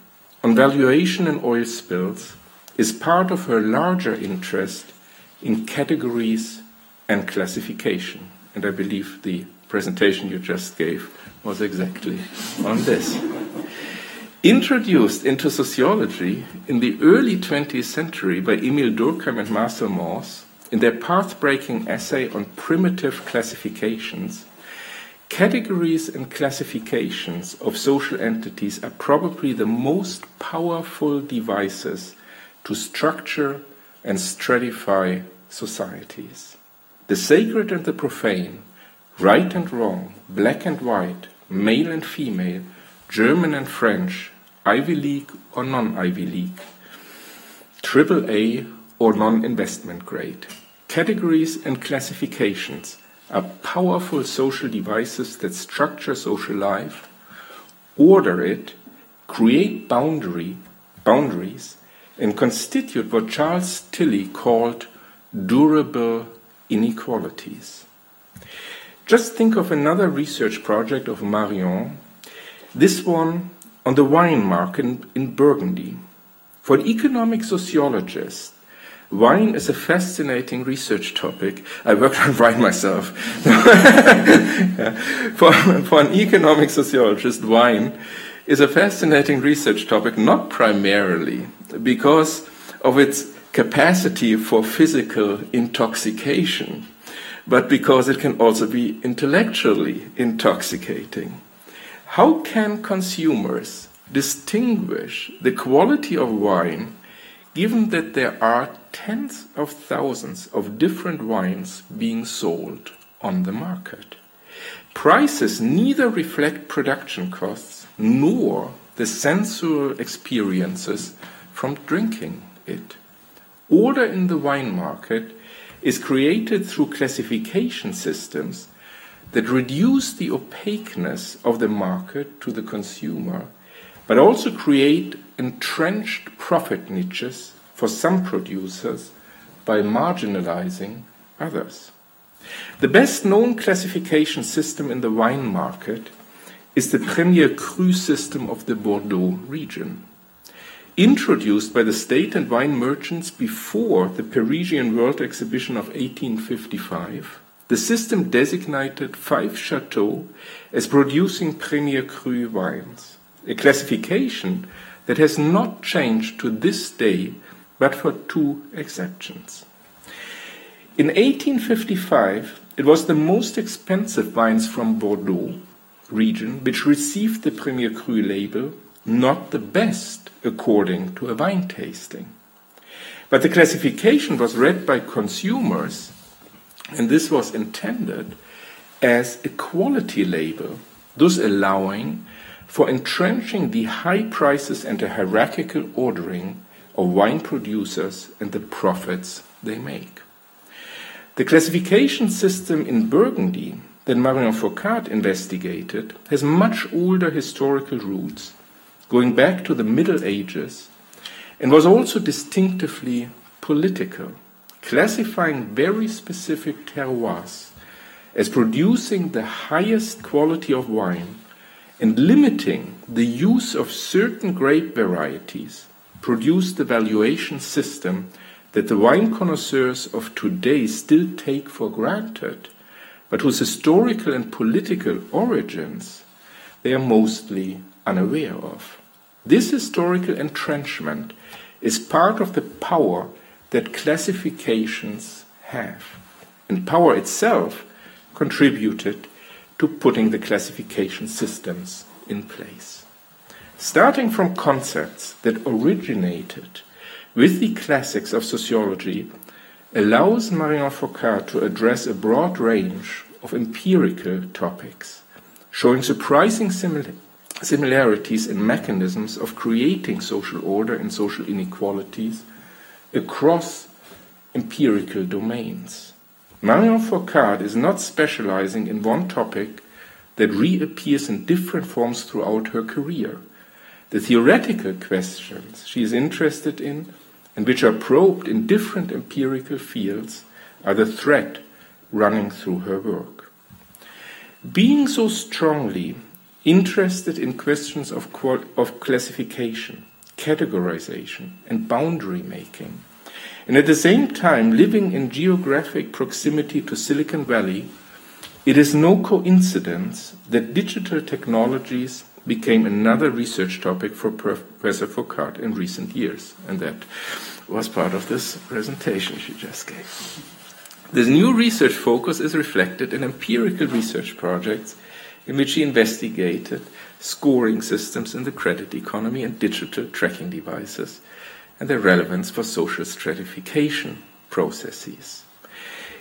on valuation and oil spills is part of her larger interest in categories and classification. And I believe the presentation you just gave was exactly on this. Introduced into sociology in the early 20th century by Emile Durkheim and Marcel Mauss in their path breaking essay on primitive classifications, categories and classifications of social entities are probably the most powerful devices to structure and stratify societies. The sacred and the profane, right and wrong, black and white, male and female, German and French, Ivy League or non Ivy League, triple A or non investment grade. Categories and classifications are powerful social devices that structure social life, order it, create boundary, boundaries, and constitute what Charles Tilly called durable inequalities. Just think of another research project of Marion, this one on the wine market in Burgundy. For an economic sociologist, wine is a fascinating research topic. I worked on wine myself. *laughs* for, for an economic sociologist, wine is a fascinating research topic, not primarily because of its capacity for physical intoxication, but because it can also be intellectually intoxicating. How can consumers distinguish the quality of wine given that there are tens of thousands of different wines being sold on the market? Prices neither reflect production costs nor the sensual experiences from drinking it. Order in the wine market is created through classification systems that reduce the opaqueness of the market to the consumer, but also create entrenched profit niches for some producers by marginalizing others. The best known classification system in the wine market is the Premier Cru system of the Bordeaux region. Introduced by the state and wine merchants before the Parisian World Exhibition of 1855, the system designated five chateaux as producing Premier Cru wines, a classification that has not changed to this day but for two exceptions. In 1855, it was the most expensive wines from Bordeaux region which received the Premier Cru label, not the best according to a wine tasting. But the classification was read by consumers, and this was intended as a quality label, thus allowing for entrenching the high prices and the hierarchical ordering of wine producers and the profits they make. The classification system in Burgundy that Marion Fourcade investigated has much older historical roots, going back to the Middle Ages, and was also distinctively political, classifying very specific terroirs as producing the highest quality of wine and limiting the use of certain grape varieties produced the valuation system that the wine connoisseurs of today still take for granted, but whose historical and political origins they are mostly unaware of. This historical entrenchment is part of the power that classifications have, and power itself contributed to putting the classification systems in place. Starting from concepts that originated with the classics of sociology allows Marion Fourcade to address a broad range of empirical topics, showing surprising simil similarities in mechanisms of creating social order and social inequalities across empirical domains. Marion Fourcade is not specializing in one topic that reappears in different forms throughout her career. The theoretical questions she is interested in and which are probed in different empirical fields are the thread running through her work. Being so strongly interested in questions of, of classification, categorization, and boundary making, and at the same time living in geographic proximity to Silicon Valley, it is no coincidence that digital technologies became another research topic for Professor Fourcade in recent years, and that was part of this presentation she just gave. This new research focus is reflected in empirical research projects in which he investigated scoring systems in the credit economy and digital tracking devices and their relevance for social stratification processes.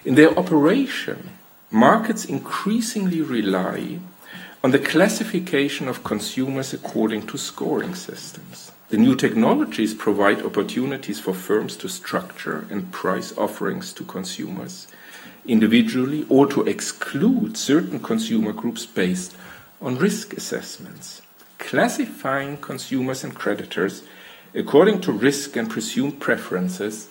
In their operation, markets increasingly rely on the classification of consumers according to scoring systems. The new technologies provide opportunities for firms to structure and price offerings to consumers individually or to exclude certain consumer groups based on risk assessments. Classifying consumers and creditors according to risk and presumed preferences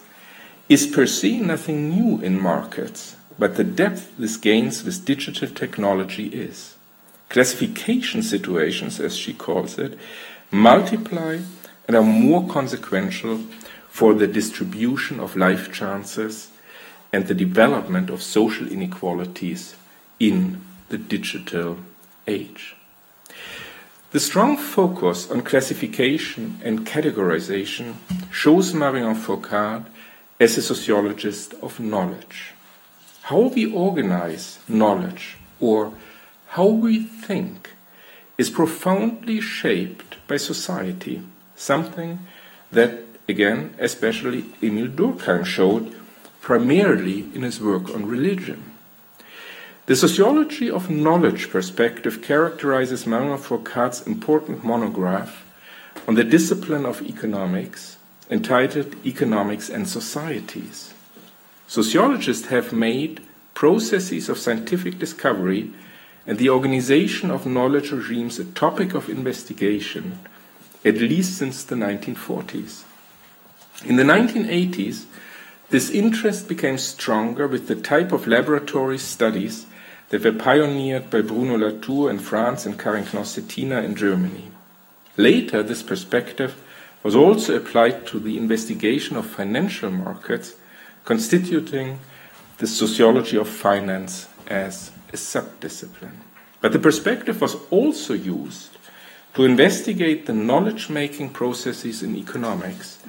is per se nothing new in markets, but the depth this gains with digital technology is. Classification situations, as she calls it, multiply and are more consequential for the distribution of life chances and the development of social inequalities in the digital age. The strong focus on classification and categorization shows Marion Fourcade as a sociologist of knowledge. How we organize knowledge or how we think is profoundly shaped by society, something that, again, especially Emile Durkheim showed primarily in his work on religion. The sociology of knowledge perspective characterizes Marion Fourcade's important monograph on the discipline of economics entitled Economics and Societies. Sociologists have made processes of scientific discovery and the organization of knowledge regimes a topic of investigation at least since the 1940s. In the 1980s, this interest became stronger with the type of laboratory studies that were pioneered by Bruno Latour in France and Karin Knorr-Cetina in Germany. Later, this perspective was also applied to the investigation of financial markets, constituting the sociology of finance as a subdiscipline. But the perspective was also used to investigate the knowledge making processes in economics,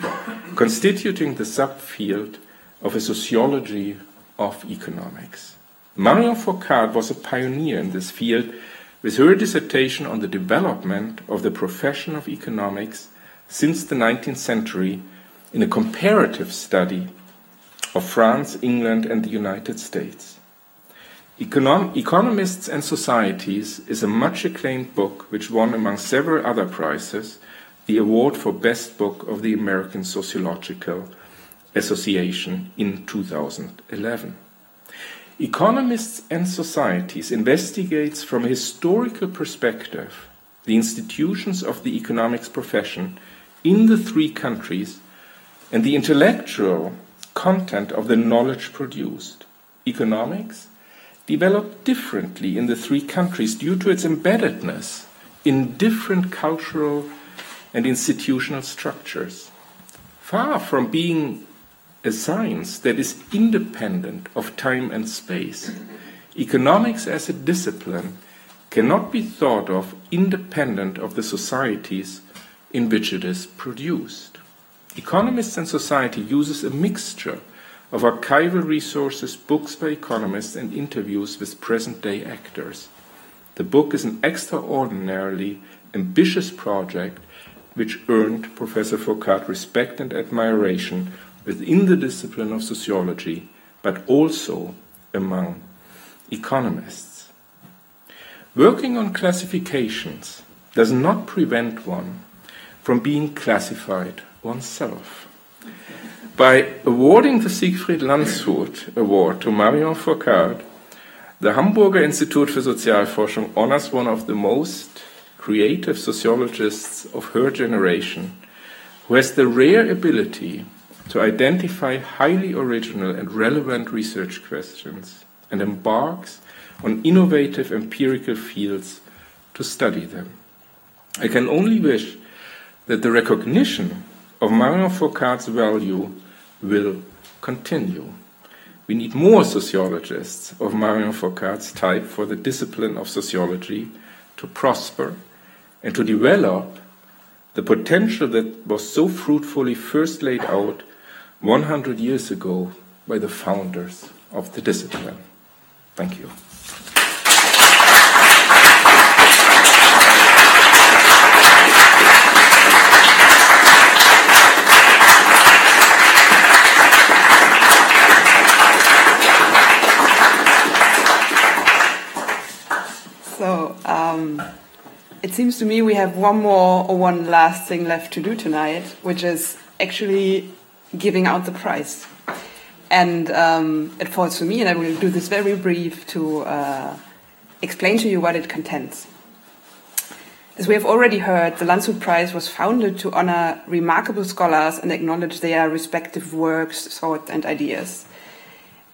constituting the subfield of a sociology of economics. Marion Fourcade was a pioneer in this field with her dissertation on the development of the profession of economics since the 19th century in a comparative study of France, England, and the United States. Econom Economists and Societies is a much acclaimed book which won, among several other prizes, the award for Best Book of the American Sociological Association in 2011. Economists and Societies investigates from a historical perspective the institutions of the economics profession in the three countries and the intellectual content of the knowledge produced. Economics developed differently in the three countries due to its embeddedness in different cultural and institutional structures. Far from being a science that is independent of time and space. Economics as a discipline cannot be thought of independent of the societies in which it is produced. Economists and society uses a mixture of archival resources, books by economists, and interviews with present day actors. The book is an extraordinarily ambitious project which earned Professor Fourcade respect and admiration within the discipline of sociology, but also among economists. Working on classifications does not prevent one from being classified oneself. By awarding the Siegfried Landshut Award to Marion Fourcade, the Hamburger Institute for Sozialforschung honors one of the most creative sociologists of her generation, who has the rare ability to identify highly original and relevant research questions and embarks on innovative empirical fields to study them. I can only wish that the recognition of Marion Fourcade's value will continue. We need more sociologists of Marion Fourcade's type for the discipline of sociology to prosper and to develop the potential that was so fruitfully first laid out 100 years ago by the founders of the discipline. Thank you. So, um, it seems to me we have one more or one last thing left to do tonight, which is actually giving out the prize. And um, it falls to me, and I will do this very brief to uh, explain to you what it contains. As we have already heard, the Landshut Prize was founded to honor remarkable scholars and acknowledge their respective works, thoughts, and ideas.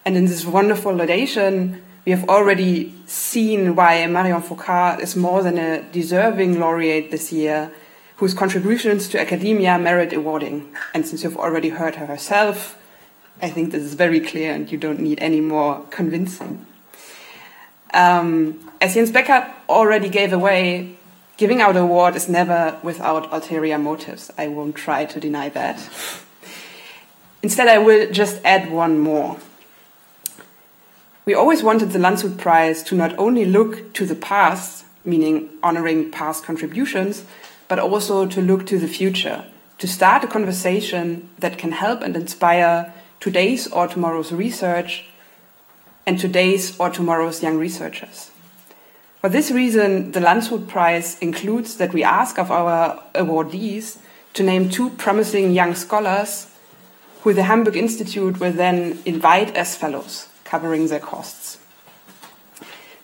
And in this wonderful laudation, we have already seen why Marion Fourcade is more than a deserving laureate this year, whose contributions to academia merit awarding. And since you've already heard her herself, I think this is very clear and you don't need any more convincing. Um, as Jens Beckert already gave away, giving out an award is never without ulterior motives. I won't try to deny that. Instead, I will just add one more. We always wanted the Landshut Prize to not only look to the past, meaning honoring past contributions, but also to look to the future, to start a conversation that can help and inspire today's or tomorrow's research and today's or tomorrow's young researchers. For this reason, the Landshut Prize includes that we ask of our awardees to name two promising young scholars who the Hamburg Institute will then invite as fellows, covering their costs.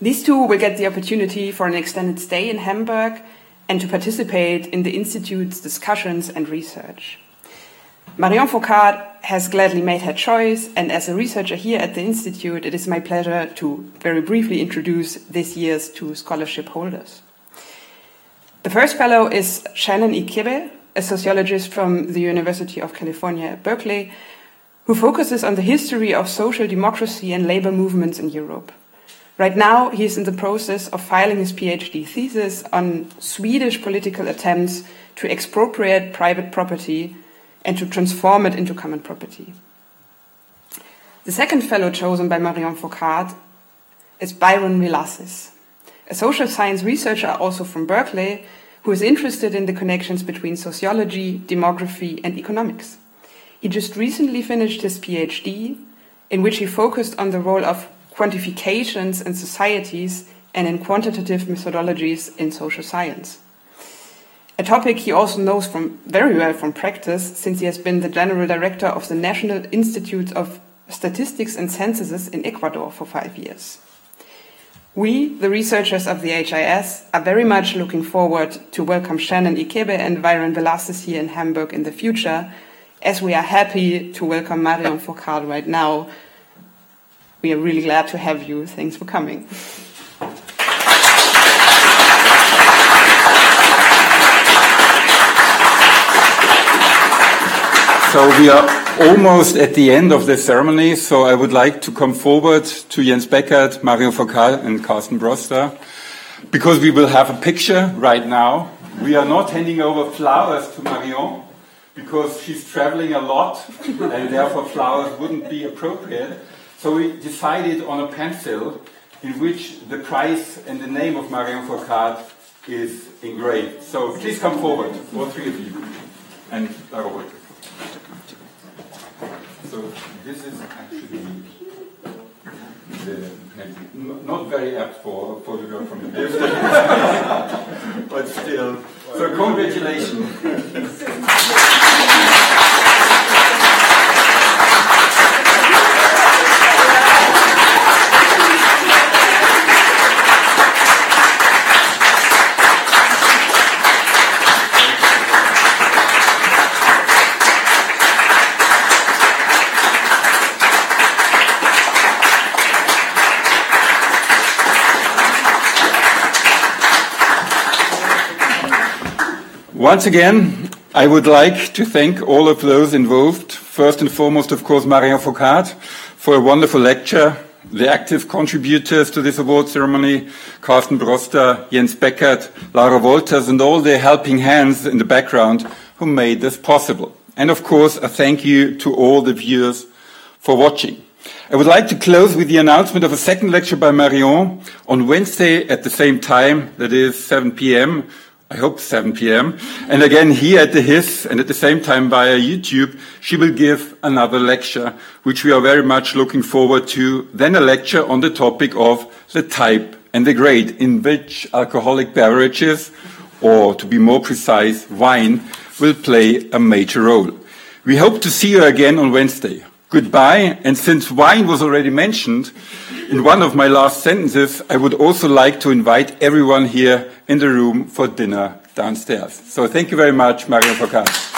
These two will get the opportunity for an extended stay in Hamburg and to participate in the Institute's discussions and research. Marion Fourcade has gladly made her choice, and as a researcher here at the Institute, it is my pleasure to very briefly introduce this year's two scholarship holders. The first fellow is Shannon Ikebe, a sociologist from the University of California Berkeley, who focuses on the history of social democracy and labor movements in Europe. Right now, he is in the process of filing his PhD thesis on Swedish political attempts to expropriate private property and to transform it into common property. The second fellow chosen by Marion Fourcade is Byron Villacís, a social science researcher also from Berkeley who is interested in the connections between sociology, demography, and economics. He just recently finished his PhD, in which he focused on the role of quantifications in societies and in quantitative methodologies in social science a topic he also knows from very well from practice since he has been the general director of the National Institute of Statistics and Censuses in Ecuador for five years. We, the researchers of the HIS, are very much looking forward to welcome Shannon Ikebe and Byron Velasquez here in Hamburg in the future, as we are happy to welcome Marion Fourcade right now. We are really glad to have you. Thanks for coming. So we are almost at the end of the ceremony, so I would like to come forward to Jens Beckert, Marion Fourcade, and Carsten Brosda, because we will have a picture right now. We are not handing over flowers to Marion, because she's traveling a lot, and therefore flowers wouldn't be appropriate. So we decided on a pencil in which the price and the name of Marion Fourcade is engraved. So please come forward, all three of you. And Lara so this is actually the, not very apt for a photograph from the distance, *laughs* but still. So congratulations. *laughs* Once again, I would like to thank all of those involved. First and foremost, of course, Marion Fourcade for a wonderful lecture, the active contributors to this award ceremony, Carsten Brosda, Jens Beckert, Lara Wolters, and all the helping hands in the background who made this possible. And of course, a thank you to all the viewers for watching. I would like to close with the announcement of a second lecture by Marion on Wednesday at the same time, that is 7 p.m., I hope 7 p.m. And again, here at the HIS and at the same time via YouTube, she will give another lecture, which we are very much looking forward to. Then a lecture on the topic of the type and the grade in which alcoholic beverages, or to be more precise, wine, will play a major role. We hope to see you again on Wednesday. Goodbye. And since wine was already mentioned in one of my last sentences, I would also like to invite everyone here in the room for dinner downstairs. So thank you very much, Mario Fourcade.